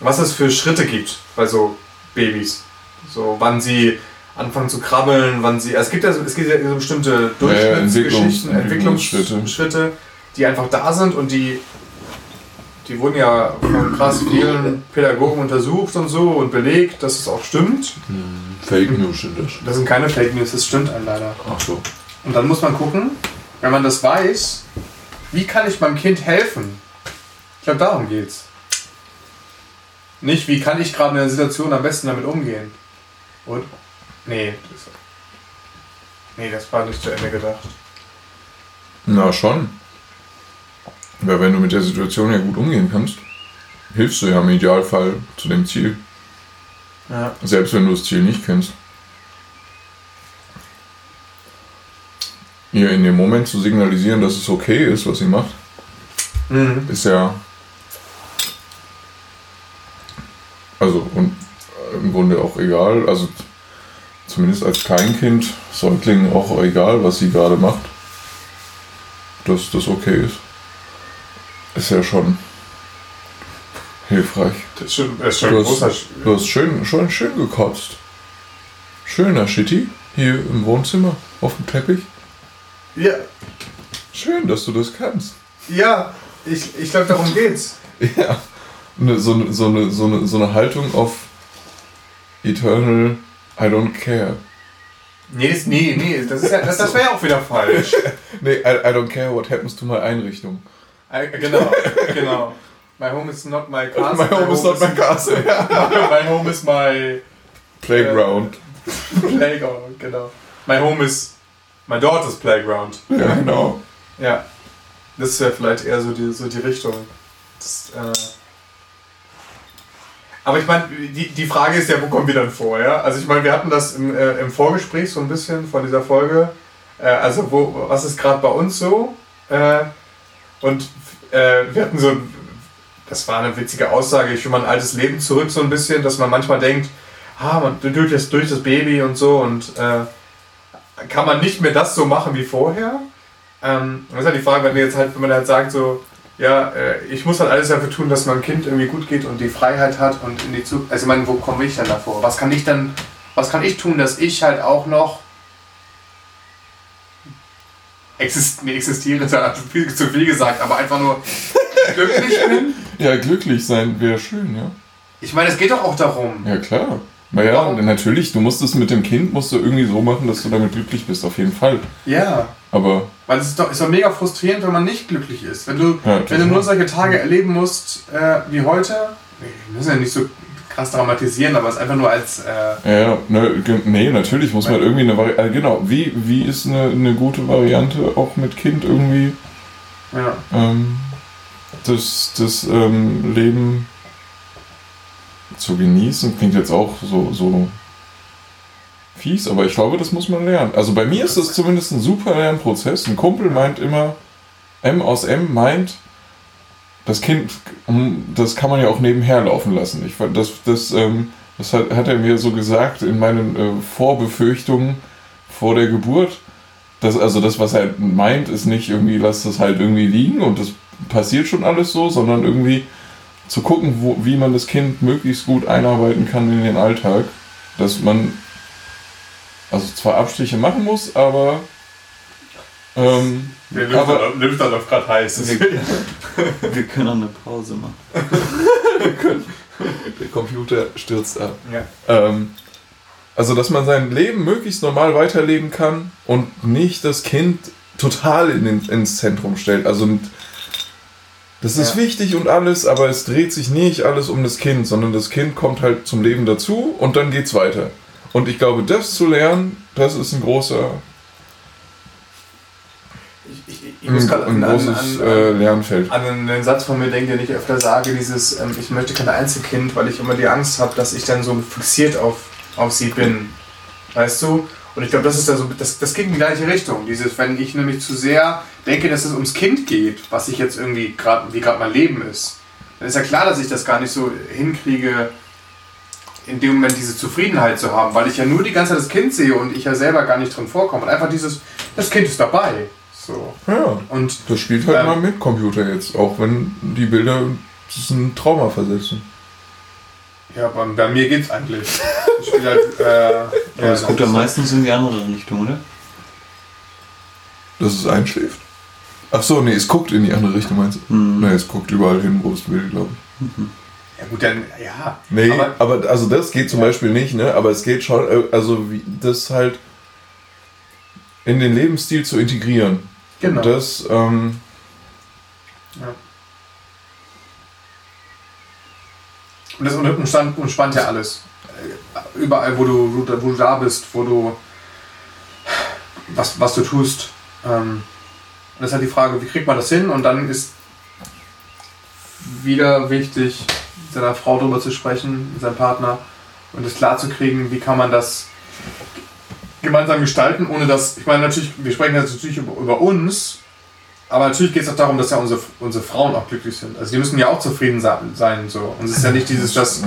was es für Schritte gibt bei so Babys. So, wann sie anfangen zu krabbeln, wann sie. Also es gibt ja, so- es gibt ja so bestimmte Durchschnittsgeschichten, Entwicklungs- Entwicklungsschritte, Entwicklungsschritte. die einfach da sind und die. Die wurden ja von krass vielen Pädagogen untersucht und so und belegt, dass es auch stimmt. Fake News sind das. Das sind keine Fake News, das stimmt einem leider. Ach so. Und dann muss man gucken, wenn man das weiß, wie kann ich meinem Kind helfen? Ich glaube, darum geht's. Nicht, wie kann ich gerade in der Situation am besten damit umgehen? Und? Nee, das, nee, das war nicht zu Ende gedacht. Na schon. Weil wenn du mit der Situation ja gut umgehen kannst, hilfst du ja im Idealfall zu dem Ziel. Ja. Selbst wenn du das Ziel nicht kennst. Ihr in dem Moment zu signalisieren, dass es okay ist, was sie macht, Mhm. ist ja. Also, und im Grunde auch egal. Also, zumindest als Kleinkind, Säugling auch egal, was sie gerade macht, dass das okay ist. Ist ja schon hilfreich. Das ist schon, das ist schon Du hast, großer. Du hast schön, schon schön gekotzt. Schöner Shitty hier im Wohnzimmer auf dem Teppich. Ja, Schön, dass du das kannst. ja ich, ich glaube, darum geht's. Ja. Ne, so, eine- so, eine, so, eine, so eine Haltung auf Eternal I don't care. Nee, das, nee, nee, das, ist ja, das, das wäre ja auch wieder falsch. Nee, I, I don't care what happens to my Einrichtung. Äh, genau, genau. My home is not my castle. my home is not my castle. Ja. my home is my Playground. playground, genau. My home is my daughter's playground. Ja, genau. Ja. Das wäre vielleicht eher so die, so die Richtung. Das, äh aber ich meine, die, die Frage ist ja, wo kommen wir dann vor, ja? Also ich meine, wir hatten das im, äh, im Vorgespräch so ein bisschen von dieser Folge. Äh, also wo, was ist gerade bei uns so? Äh, und äh, wir hatten so, das war eine witzige Aussage, ich will mein altes Leben zurück so ein bisschen, dass man manchmal denkt, ah, man durch das, durch das Baby und so und äh, kann man nicht mehr das so machen wie vorher? Ähm, das ist halt die Frage, wenn, jetzt halt, wenn man halt sagt, so, ja, äh, ich muss halt alles dafür tun, dass meinem Kind irgendwie gut geht und die Freiheit hat und in die Zukunft. Also, ich meine, wo komme ich denn davor? Was kann ich dann, was kann ich tun, dass ich halt auch noch exist nee, existiere, ist ja viel, zu viel gesagt, aber einfach nur glücklich bin? Ja, glücklich sein wäre schön, ja. Ich meine, es geht doch auch darum. Ja, klar. Na ja, Warum? natürlich, du musst es mit dem Kind musst du irgendwie so machen, dass du damit glücklich bist, auf jeden Fall. Ja. Aber Weil es ist doch, ist doch mega frustrierend, wenn man nicht glücklich ist. Wenn du, Ja, wenn du nur solche Tage erleben musst äh, wie heute, wir müssen ja nicht so krass dramatisieren, aber es ist einfach nur als. Äh, ja, ne, nee, natürlich muss man irgendwie eine Variante. Äh, genau, wie, wie ist eine, eine gute Variante auch mit Kind irgendwie ja. ähm, das, das ähm, Leben zu genießen? Klingt jetzt auch so, so fies, aber ich glaube, das muss man lernen. Also bei mir ist das zumindest ein super Lernprozess. Ein Kumpel meint immer, M aus M meint, das Kind, hm, das kann man ja auch nebenher laufen lassen. Ich fand, das, das, ähm, das hat, hat er mir so gesagt in meinen äh, Vorbefürchtungen vor der Geburt. Das, also das, was er meint, ist nicht irgendwie, lass das halt irgendwie liegen und das passiert schon alles so, sondern irgendwie zu gucken, wo, wie man das Kind möglichst gut einarbeiten kann in den Alltag. Dass man also zwar Abstriche machen muss, aber ähm, Der Aber- Lüfter läuft gerade heiß. Wir können auch eine Pause machen. der Computer stürzt ab. Ja. Ähm, also, dass man sein Leben möglichst normal weiterleben kann und nicht das Kind total in den, ins Zentrum stellt. Also, das ist Ja. wichtig und alles, aber es dreht sich nicht alles um das Kind, sondern das Kind kommt halt zum Leben dazu und dann geht's weiter. Und ich glaube, das zu lernen, das ist ein großer, Ich, ich, muss gerade ein an, an, großes an, äh, Lernfeld. an einen Satz von mir denken, den ich öfter sage, dieses, ähm, ich möchte kein Einzelkind, weil ich immer die Angst habe, dass ich dann so fixiert auf, auf sie bin. Weißt du? Und ich glaube, das ist da so, das, das geht in die gleiche Richtung. Dieses, wenn ich nämlich zu sehr denke, dass es ums Kind geht, was ich jetzt irgendwie gerade, wie gerade mein Leben ist, dann ist ja klar, dass ich das gar nicht so hinkriege, in dem Moment diese Zufriedenheit zu haben, weil ich ja nur die ganze Zeit das Kind sehe und ich ja selber gar nicht drin vorkomme. Und einfach dieses, das Kind ist dabei. So. Ja, Und das spielt halt Ähm. mal mit Computer jetzt, auch wenn die Bilder das ein Trauma versetzen. Ja, bei, bei mir geht's eigentlich. Ich spiele halt. Äh, Aber es guckt am meistens in die andere Richtung, oder? Dass es einschläft? Ach so, nee, es guckt in die andere Richtung, meinst du? Hm. Nee, es guckt überall hin, wo es will, glaube ich. Ja, gut, dann. Ja. Nee, Aber- aber, also das geht zum Ja. Beispiel nicht, ne? Aber es geht schon, äh, also wie, das halt in den Lebensstil zu integrieren. Genau. Das, ähm, Und das umspannt, umspannt ja alles. Überall, wo du, wo du- da bist, wo du. Was, was du tust. Ähm, und das ist halt die Frage, wie kriegt man das hin? Und dann ist wieder wichtig, mit seiner Frau darüber zu sprechen, mit seinem Partner und es klar zu kriegen, wie kann man das gemeinsam gestalten, ohne dass, ich meine natürlich, wir sprechen jetzt natürlich über, über uns, Aber natürlich geht es auch darum, dass ja unsere, unsere Frauen auch glücklich sind. Also die müssen ja auch zufrieden sein. So. Und es ist ja nicht dieses, dass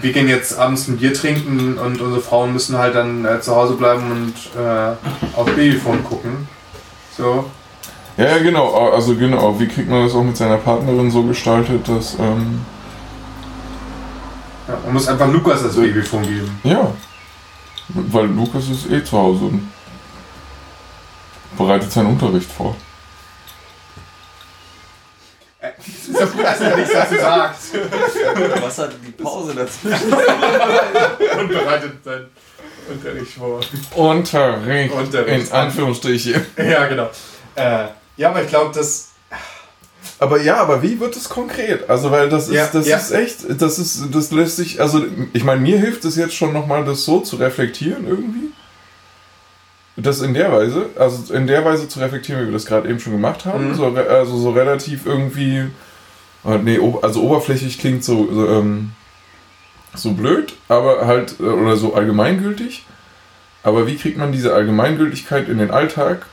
wir gehen jetzt abends ein Bier trinken und unsere Frauen müssen halt dann äh, zu Hause bleiben und äh, auf Babyphone gucken. So. Ja, ja, genau. Also genau, wie kriegt man das auch mit seiner Partnerin so gestaltet, dass, ähm, Ja, man muss einfach Lukas das Babyphone geben. ja. Weil Lukas ist eh zu Hause und bereitet seinen Unterricht vor. Das ist ja nichts, was du sagst. Was hat die Pause dazu? Und bereitet seinen Unterricht vor. Unterricht. Unterricht. In Anführungsstriche. Ja, genau. Äh, ja, aber ich glaube, dass. Aber ja, aber wie wird es konkret? Also, weil das ist, Ja, das ja. ist echt, das ist, das lässt sich, also, ich meine, mir hilft es jetzt schon nochmal, das so zu reflektieren irgendwie. Das in der Weise, also in der Weise zu reflektieren, wie wir das gerade eben schon gemacht haben. Mhm. So, also so relativ irgendwie, äh, nee, also oberflächlich klingt so, so, ähm, so blöd, aber halt, äh, oder so allgemeingültig. Aber wie kriegt man diese Allgemeingültigkeit in den Alltag?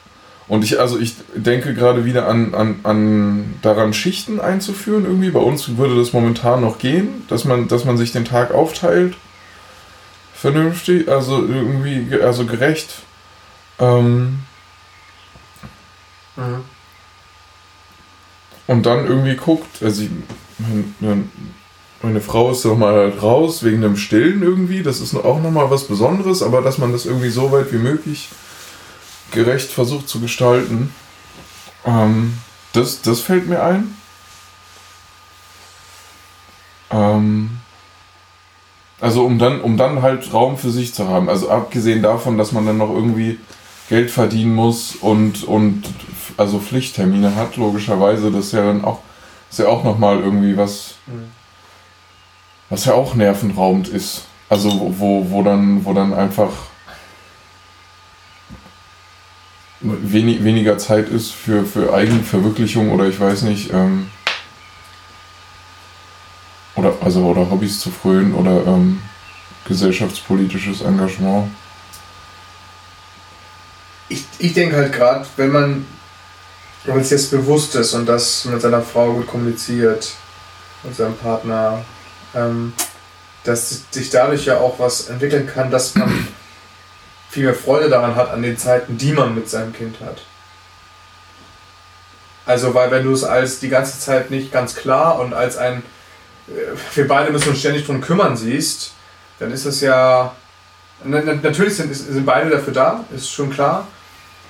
Und ich, also ich denke gerade wieder an, an, an daran, Schichten einzuführen irgendwie. Bei uns würde das momentan noch gehen, dass man, dass man sich den Tag aufteilt. Vernünftig, also irgendwie, ge- also gerecht. Ähm, Mhm. und dann irgendwie guckt, also ich, meine, meine Frau ist doch mal raus wegen dem Stillen irgendwie, das ist auch nochmal was Besonderes, aber dass man das irgendwie so weit wie möglich gerecht versucht zu gestalten, ähm, das, das fällt mir ein. Ähm, also um dann, um dann halt Raum für sich zu haben. Also abgesehen davon, dass man dann noch irgendwie Geld verdienen muss und, und also Pflichttermine hat, logischerweise, das ist ja dann auch, ist ja auch nochmal irgendwie was, Mhm. was ja auch nervenraubend ist. Also wo, wo, wo dann, wo dann einfach wenig, weniger Zeit ist für, für Eigenverwirklichung oder ich weiß nicht, ähm, oder, also, oder Hobbys zu frönen oder ähm, gesellschaftspolitisches Engagement. Ich, ich denke halt gerade, wenn man, wenn sich jetzt bewusst ist und das mit seiner Frau gut kommuniziert, mit seinem Partner, ähm, dass sich dadurch ja auch was entwickeln kann, dass man viel mehr Freude daran hat, an den Zeiten, die man mit seinem Kind hat. Also, weil wenn du es als die ganze Zeit nicht ganz klar und als ein, äh, wir beide müssen uns ständig drum kümmern siehst, dann ist es ja, na, na, natürlich sind, sind beide dafür da, ist schon klar.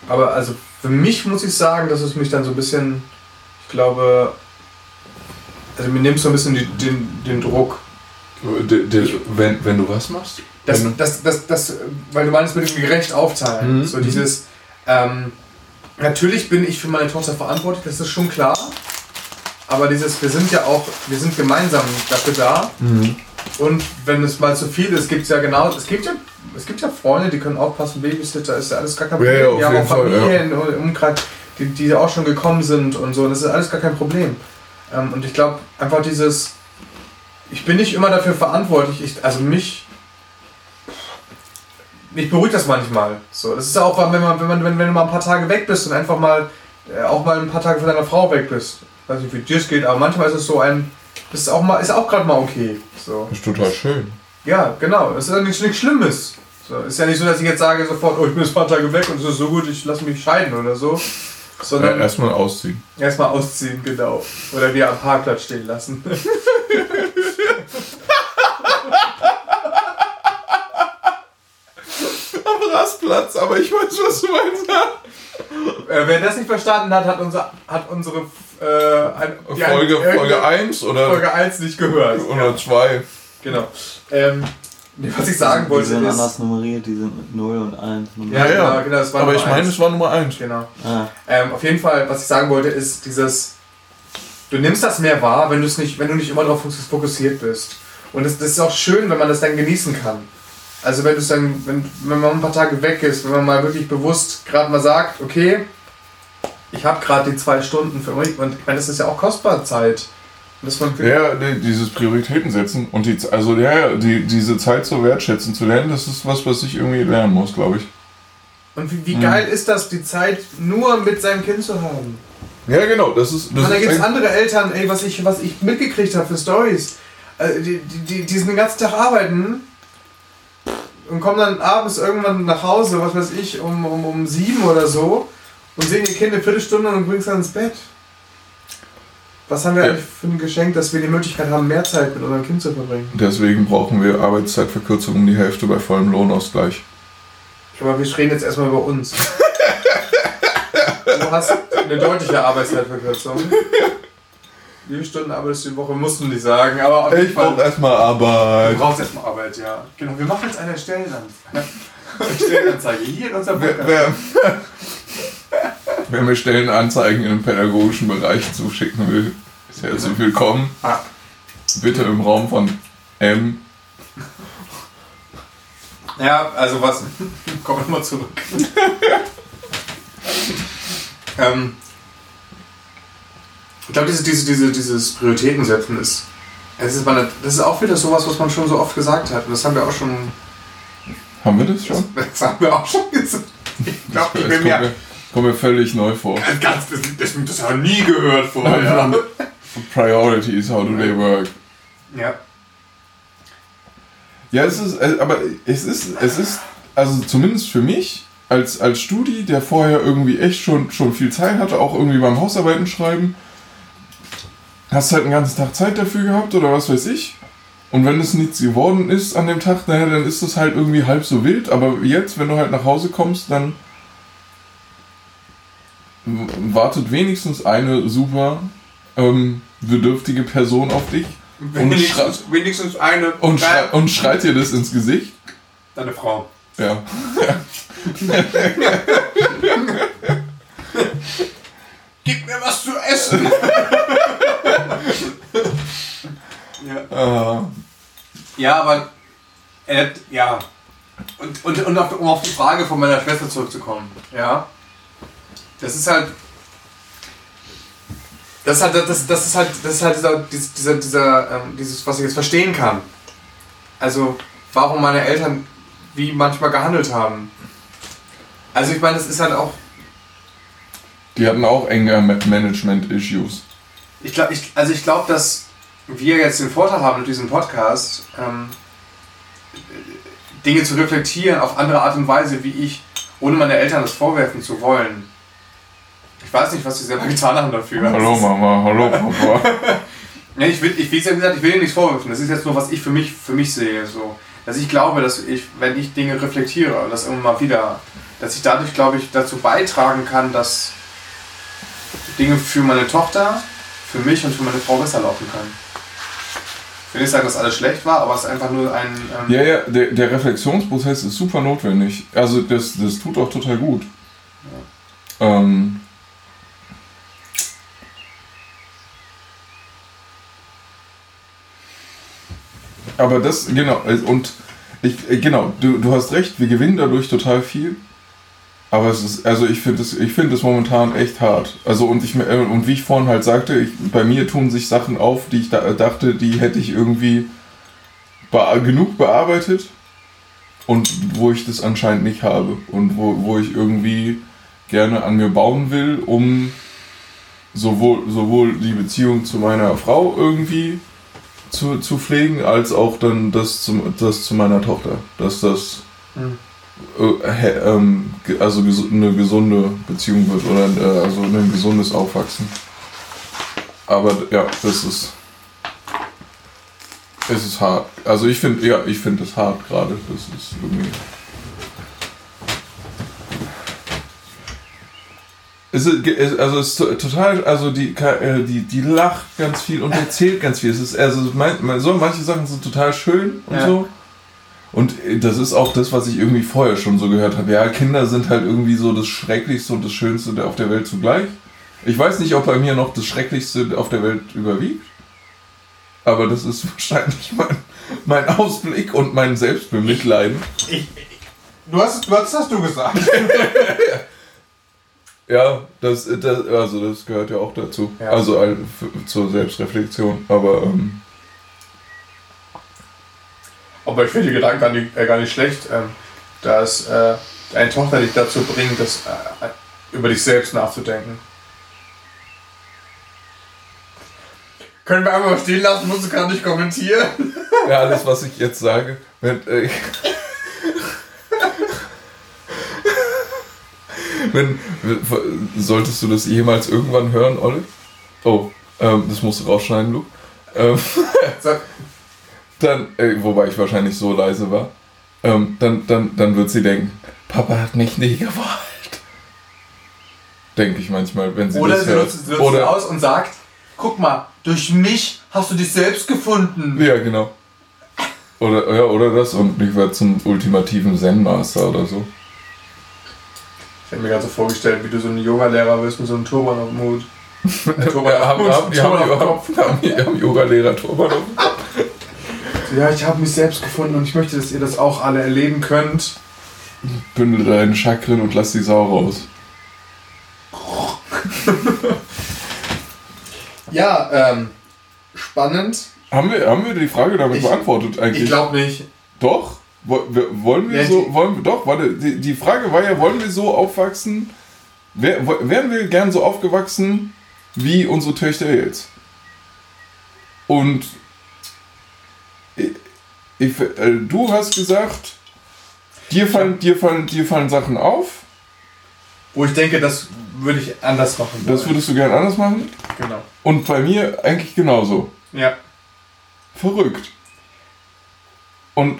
Aber also für mich muss ich sagen, dass es mich dann so ein bisschen, ich glaube, also mir nimmt so ein bisschen die, den, den Druck. De, de, wenn, wenn du was machst? Das, du- das, das, das, weil du meinst mit dem gerecht aufteilen. Mhm, So mhm. dieses, ähm, natürlich bin ich für meine Tochter verantwortlich, das ist schon klar. Aber dieses, wir sind ja auch, wir sind gemeinsam dafür da. Mhm. Und wenn es mal zu viel ist, gibt es ja genau, es gibt ja, es gibt ja Freunde, die können aufpassen, Babysitter, ist ja alles gar kein Ja, Problem. ja, auf die haben auch Fall, Familien im Umkreis, die, die auch schon gekommen sind und so, das ist alles gar kein Problem. Ähm, und ich glaube, einfach dieses, ich bin nicht immer dafür verantwortlich, ich, also mich, mich beruhigt das manchmal. So, das ist ja auch, wenn, man, wenn, man, wenn, wenn du mal ein paar Tage weg bist und einfach mal, äh, auch mal ein paar Tage von deiner Frau weg bist. Ich weiß nicht, wie dir es geht, aber manchmal ist es so ein, das ist auch mal, ist auch gerade mal okay. So. Das ist total schön. Ja, genau. Das ist ja nichts, nichts Schlimmes. So, ist ja nicht so, dass ich jetzt sage sofort, oh, ich bin ein paar Tage weg und es ist so gut, ich lasse mich scheiden oder so. Ja, erstmal ausziehen. erstmal ausziehen, genau. Oder wir am Parkplatz stehen lassen. Rastplatz, aber ich weiß, was du meinst. äh, wer das nicht verstanden hat, hat, unser, hat unsere äh, ein, die Folge, Folge 1 oder, Folge 1 nicht gehört. oder 2. Genau. Ähm, nee, was ich sagen Die wollte sind ist. anders nummeriert, die sind mit 0 und 1. Ja, Ja, ja. genau, genau, das war Aber Nummer ich meine, es war Nummer 1. Genau. Ah, Ähm, auf jeden Fall, was ich sagen wollte, ist dieses, du nimmst das mehr wahr, wenn, nicht, wenn du nicht immer darauf fokussiert bist. Und das, das ist auch schön, wenn man das dann genießen kann. Also wenn du dann, wenn, wenn man ein paar Tage weg ist, wenn man mal wirklich bewusst gerade mal sagt, okay, ich habe gerade die zwei Stunden für mich und ich meine, das ist ja auch kostbare Zeit. Dass man Ja, die- dieses Prioritäten setzen und die, also ja, die, diese Zeit so wertschätzen zu lernen, das ist was, was ich irgendwie lernen muss, glaube ich. Und wie, wie Mhm. geil ist das, die Zeit nur mit seinem Kind zu haben? Ja, genau, das ist. Das Und da gibt es andere Eltern, ey, was ich, was ich mitgekriegt habe für Stories. Äh, die, die, die, die sind den ganzen Tag arbeiten und kommen dann abends irgendwann nach Hause, was weiß ich, um, um, um sieben oder so und sehen ihr Kind eine Viertelstunde und bringen es dann ins Bett. Was haben wir Ja. eigentlich für ein Geschenk, dass wir die Möglichkeit haben, mehr Zeit mit unserem Kind zu verbringen? Deswegen brauchen wir Arbeitszeitverkürzung um die Hälfte bei vollem Lohnausgleich. Aber wir reden jetzt erstmal über uns. du hast eine deutliche Arbeitszeitverkürzung. Wie viele Stunden arbeitest du die Woche, musst du nicht sagen, aber auf Ich brauche erstmal Du Arbeit. brauchst erstmal Arbeit, ja. Genau, wir machen jetzt eine Stellenanzeige. Stellenanzeige hier in unserem Wer, Podcast. wer, wer mir Stellenanzeigen im pädagogischen Bereich zuschicken will, ist herzlich willkommen. Ah. Bitte im Raum von M. Ja, also was. Kommen wir mal zurück. ähm, ich glaube, diese, diese, diese, dieses Prioritäten setzen ist. Es ist mal, das ist auch wieder sowas, was man schon so oft gesagt hat. Und das haben wir auch schon. Haben wir das schon? Das haben wir auch schon gesagt. Ich glaube, ich Das bin mir, kommt mir völlig neu vor. Ganz, das, das, das habe ich nie gehört vorher. Priorities, how do they work? ja. Ja, es ist, äh, aber es ist, es ist, also zumindest für mich, als, als Studi, der vorher irgendwie echt schon, schon viel Zeit hatte, auch irgendwie beim Hausarbeiten schreiben, hast halt den ganzen Tag Zeit dafür gehabt oder was weiß ich. Und wenn es nichts geworden ist an dem Tag, naja, dann ist das halt irgendwie halb so wild. Aber jetzt, wenn du halt nach Hause kommst, dann wartet wenigstens eine super ähm, bedürftige Person auf dich Wenigstens, wenigstens eine. und, schrei und schreit dir das ins Gesicht. Deine Frau. Ja. Gib mir was zu essen! ja. Äh, Ja, aber äh, ja. Und, und, und auf, um auf die Frage von meiner Schwester zurückzukommen, ja. Das ist halt. Das ist halt, das, das ist halt, das ist halt dieser, dieser, dieser ähm, dieses, was ich jetzt verstehen kann. Also, warum meine Eltern wie manchmal gehandelt haben. Also, ich meine, das ist halt auch. die hatten auch enge Ma- Management-Issues. Ich glaub, ich, also ich glaube, dass wir jetzt den Vorteil haben mit diesem Podcast, ähm, Dinge zu reflektieren auf andere Art und Weise, wie ich, ohne meine Eltern das vorwerfen zu wollen. Ich weiß nicht, was sie selber getan haben dafür. Hallo Mama, hallo Papa. Ja, ich will, ich, wie gesagt, ich will ihnen nichts vorwerfen. Das ist jetzt nur, was ich für mich, für mich sehe. So. Dass ich glaube, dass ich, wenn ich Dinge reflektiere, das immer mal wieder, dass ich dadurch, glaube ich, dazu beitragen kann, dass Dinge für meine Tochter, für mich und für meine Frau besser laufen können. Ich will nicht sagen, dass alles schlecht war, aber es ist einfach nur ein. Ähm, Ja, ja, der, der Reflexionsprozess ist super notwendig. Also das, das tut auch total gut. Ähm, aber das, genau, und ich, äh, genau, du, du hast recht, wir gewinnen dadurch total viel. Aber es ist, also ich finde es, ich finde es momentan echt hart. Also und ich äh, und wie ich vorhin halt sagte, ich, bei mir tun sich Sachen auf, die ich da, dachte, die hätte ich irgendwie bea genug bearbeitet und wo ich das anscheinend nicht habe und wo, wo ich irgendwie gerne an mir bauen will, um sowohl, sowohl die Beziehung zu meiner Frau irgendwie zu, zu pflegen, als auch dann das, zum, das zu meiner Tochter. Dass das Mhm. Äh, ähm, also eine gesunde Beziehung wird oder äh, also ein gesundes Aufwachsen. Aber ja, das ist. Es ist hart. Also ich finde, ja, ich finde es hart gerade. Das ist irgendwie. Es ist, also es ist to- total, also die, äh, die, die lacht ganz viel und erzählt ganz viel. Es ist, also mein, so manche Sachen sind total schön und Ja. so. Und äh, das ist auch das, was ich irgendwie vorher schon so gehört habe. Ja, Kinder sind halt irgendwie so das Schrecklichste und das Schönste auf der Welt zugleich. Ich weiß nicht, ob bei mir noch das Schrecklichste auf der Welt überwiegt. Aber das ist wahrscheinlich mein, mein Ausblick und mein Selbstbemitleiden. Du hast, was hast du gesagt? Ja, das, das, also das gehört ja auch dazu. Ja. Also zur Selbstreflexion. Aber ähm, Aber ich finde die Gedanken gar nicht, äh, gar nicht schlecht, ähm, dass äh, deine Tochter dich dazu bringt, das, äh, über dich selbst nachzudenken. Können wir einfach stehen lassen, musst du gar nicht kommentieren. Ja, alles, was ich jetzt sage, wenn, äh, wenn, solltest du das jemals irgendwann hören, Olle? Oh, ähm, das musst du rausschneiden, Luke. Ähm, dann, äh, wobei ich wahrscheinlich so leise war, ähm, dann, dann, dann wird sie denken, Papa hat mich nie gewollt. Denke ich manchmal, wenn sie Oder das sie hört. nutzt, sie nutzt Oder, aus und sagt, guck mal, durch mich hast du dich selbst gefunden. Ja, genau. Oder, ja, oder das und ich werde zum ultimativen Zen-Master oder so. Ich hätte mir gerade so vorgestellt, wie du so ein Yoga-Lehrer wirst mit so einem Turban auf dem Hut. Äh, Turban Ja, haben, haben, haben, haben, haben Yoga-Lehrer Turban auf dem Kopf. Ja, ich habe mich selbst gefunden und ich möchte, dass ihr das auch alle erleben könnt. Bündel deine Chakren und lass die Sau raus. Ja, ähm, spannend. Haben wir, haben wir die Frage damit Ich- beantwortet eigentlich? Ich glaube nicht. Doch? Wollen wir Ja, so, wollen wir, doch, warte, die, die Frage war ja, wollen wir so aufwachsen, wär, wären wir gern so aufgewachsen wie unsere Töchter jetzt? Und ich, äh, du hast gesagt, dir fallen, dir, fallen, dir fallen Sachen auf, Wo ich denke, das würde ich anders machen. das würdest du gern anders machen Genau. und bei mir eigentlich genauso. Ja. Verrückt. Und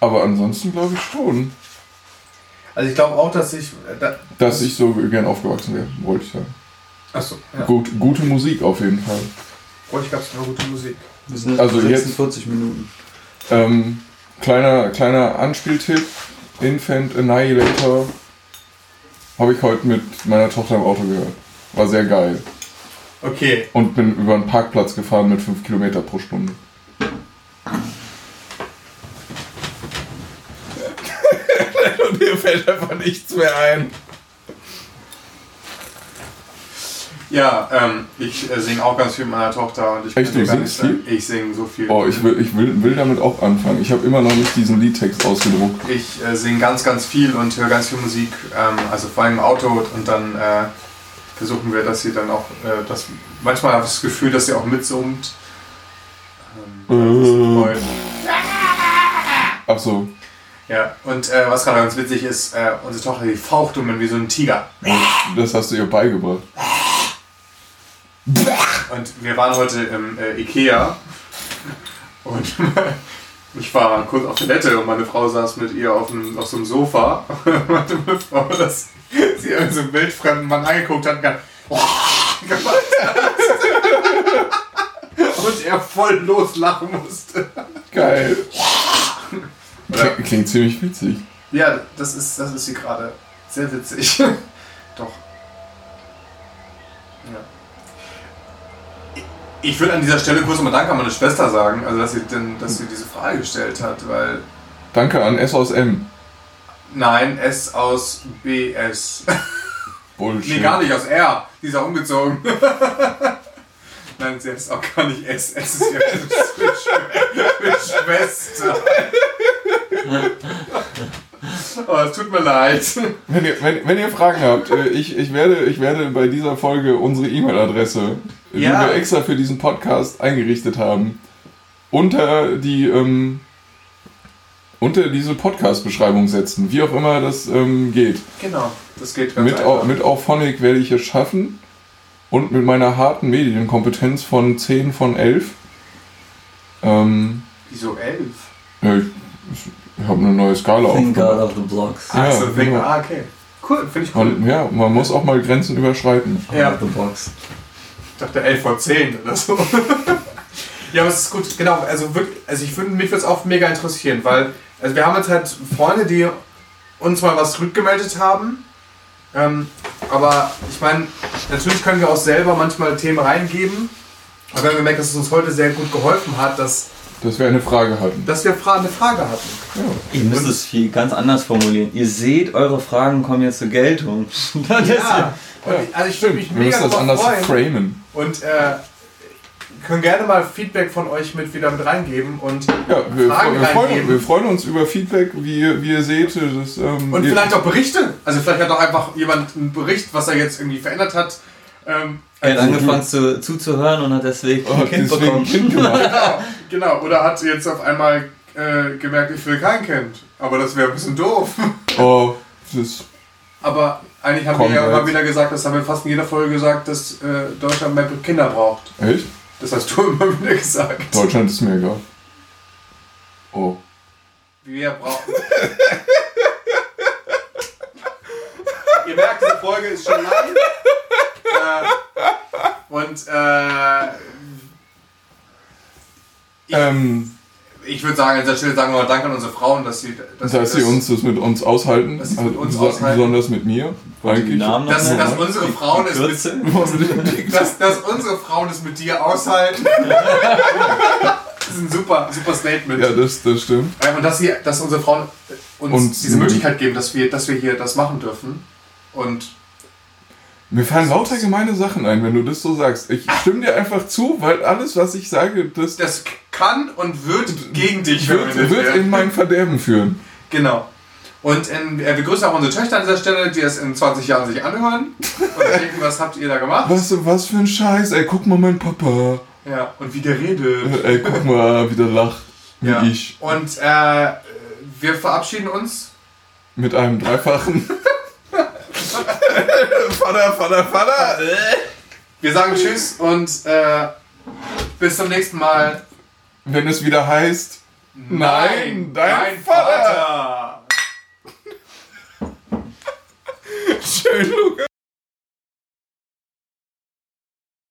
aber ansonsten glaube ich schon, Also ich glaube auch, dass ich. äh, Da, dass ich so gern aufgewachsen wäre, wollte ich sagen. achso, ja. Gut, gute Musik auf jeden Fall. Ruhig gab es noch gute Musik. Wir sind Also also jetzt- 46 Minuten. Ähm, kleiner, kleiner Anspieltipp: Infant Annihilator habe ich heute mit meiner Tochter im Auto gehört. War sehr geil. Okay. Und bin über einen Parkplatz gefahren mit 5 Kilometer pro Stunde. Und mir fällt einfach nichts mehr ein. Ja, ähm, ich äh, singe auch ganz viel mit meiner Tochter und ich Echt, du singst nicht sagen- Ich singe so viel. Oh, ich will, ich will, will damit auch anfangen. Ich habe immer noch nicht diesen Liedtext ausgedruckt. Ich äh, singe ganz, ganz viel und höre ganz viel Musik, ähm, also vor allem im Auto und dann äh, versuchen wir, dass sie dann auch, äh, das, manchmal habe ich das Gefühl, dass sie auch mitsummt. Ähm, Äh. Ach so. Ja, und äh, was gerade ganz witzig ist, äh, unsere Tochter, die faucht um wie so ein Tiger. Das hast du ihr beigebracht. Und wir waren heute im äh, Ikea und ich war kurz auf Toilette und meine Frau saß mit ihr auf, einem, auf so einem Sofa. Und meine Frau, dass sie irgendeinen so einen wildfremden Mann angeguckt hat und dann gemacht hat. Und er voll loslachen musste. Geil. Oder? Klingt, klingt ziemlich witzig. Ja, das ist, das ist sie gerade. Sehr witzig. Doch. Ja. Ich- will an dieser Stelle kurz nochmal Danke an meine Schwester sagen, also dass sie, denn, dass sie diese Frage gestellt hat, weil. Danke an S aus M. Nein, S aus BS. Bullshit. Nee, gar nicht aus R. Die ist auch umgezogen. Nein, sie heißt auch gar nicht S. S ist ja Schwester. Oh, es tut mir leid. Wenn ihr, wenn, wenn ihr Fragen habt, äh, ich, ich, werde, ich werde bei dieser Folge unsere E-Mail-Adresse, die Ja. wir extra für diesen Podcast eingerichtet haben, unter die ähm, unter diese Podcast-Beschreibung setzen, wie auch immer das ähm, geht. Genau, das geht ganz Mit, einfach. Mit Auphonic werde ich es schaffen und mit meiner harten Medienkompetenz von 10 von 11. Ähm, Wieso elf? ja, ich ich habe eine neue Skala Think out of the blocks. Ja, so, wegen, genau. ah, okay. Cool, finde ich cool. Man, ja, man muss auch mal Grenzen überschreiten. Ja. Out of the box. Ich dachte 11 vor 10 oder so. ja, aber es ist gut, genau. Also, wirklich, also ich finde, mich würde es auch mega interessieren, weil also wir haben jetzt halt Freunde, die uns mal was rückgemeldet haben. Ähm, aber ich meine, natürlich können wir auch selber manchmal Themen reingeben. Aber wir haben gemerkt, dass es uns heute sehr gut geholfen hat, dass, Dass wir eine Frage hatten. dass wir Fra eine Frage hatten. Ihr müsst es viel ganz anders formulieren. Ihr seht, eure Fragen kommen jetzt zur Geltung. Ja, ich, also ich würde mich Wir mega müssen das anders freuen. framen. Und äh, können gerne mal Feedback von euch mit wieder mit reingeben und Ja, wir, Fragen wir, freuen, reingeben. wir freuen uns über Feedback, wie, ihr- wie ihr seht. Das, ähm, Und ihr, vielleicht auch Berichte. Also vielleicht hat auch einfach jemand einen Bericht, was er jetzt irgendwie verändert hat. Ähm, Er hat Also angefangen zu, zuzuhören und hat deswegen Oh, ein Kind deswegen bekommen. Kind gemacht. Genau, oder hat jetzt auf einmal äh, gemerkt, ich will kein Kind. Aber das wäre ein bisschen doof. Oh, das Aber eigentlich haben Komm, wir ja immer wieder gesagt, das haben wir fast in jeder Folge gesagt, dass äh, Deutschland mehr Kinder braucht. echt? Das hast du immer wieder gesagt. Deutschland ist mir egal. Oh. Wir brauchen. Ihr merkt, diese Folge ist schon lang. Äh, und äh, ich, Ähm, ich würde sagen, an dieser Stelle sagen wir mal Danke an unsere Frauen, dass sie, dass, dass sie das- uns das mit uns aushalten. Dass sie mit uns Also, aushalten. Besonders mit mir. Namen noch dass, dass unsere Frauen es mit, dass, dass unsere Frauen es mit dir aushalten. das ist ein super, super Statement. Ja, das, das stimmt. Ja, und dass, sie, dass unsere Frauen uns Und- diese Möglichkeit geben, dass wir, dass wir hier das machen dürfen. Und Mir fallen lauter gemeine Sachen ein, wenn du das so sagst. Ich stimme dir einfach zu, weil alles, was ich sage, das das kann und wird gegen dich wird, wird werden. in mein Verderben führen. Genau. Und in, äh, wir grüßen auch unsere Töchter an dieser Stelle, die das in 20 Jahren sich anhören und denken, was habt ihr da gemacht? Was, was für ein Scheiß, ey, guck mal mein Papa. Ja, und wie der redet. Ey, guck mal, wie der lacht. Wie Ja. ich. Und äh, wir verabschieden uns. Mit einem dreifachen. Vater, Vater, Vater! Wir sagen Tschüss und äh, bis zum nächsten Mal. Wenn es wieder heißt. Nein, dein Vater. Vater. Schön, Lukas.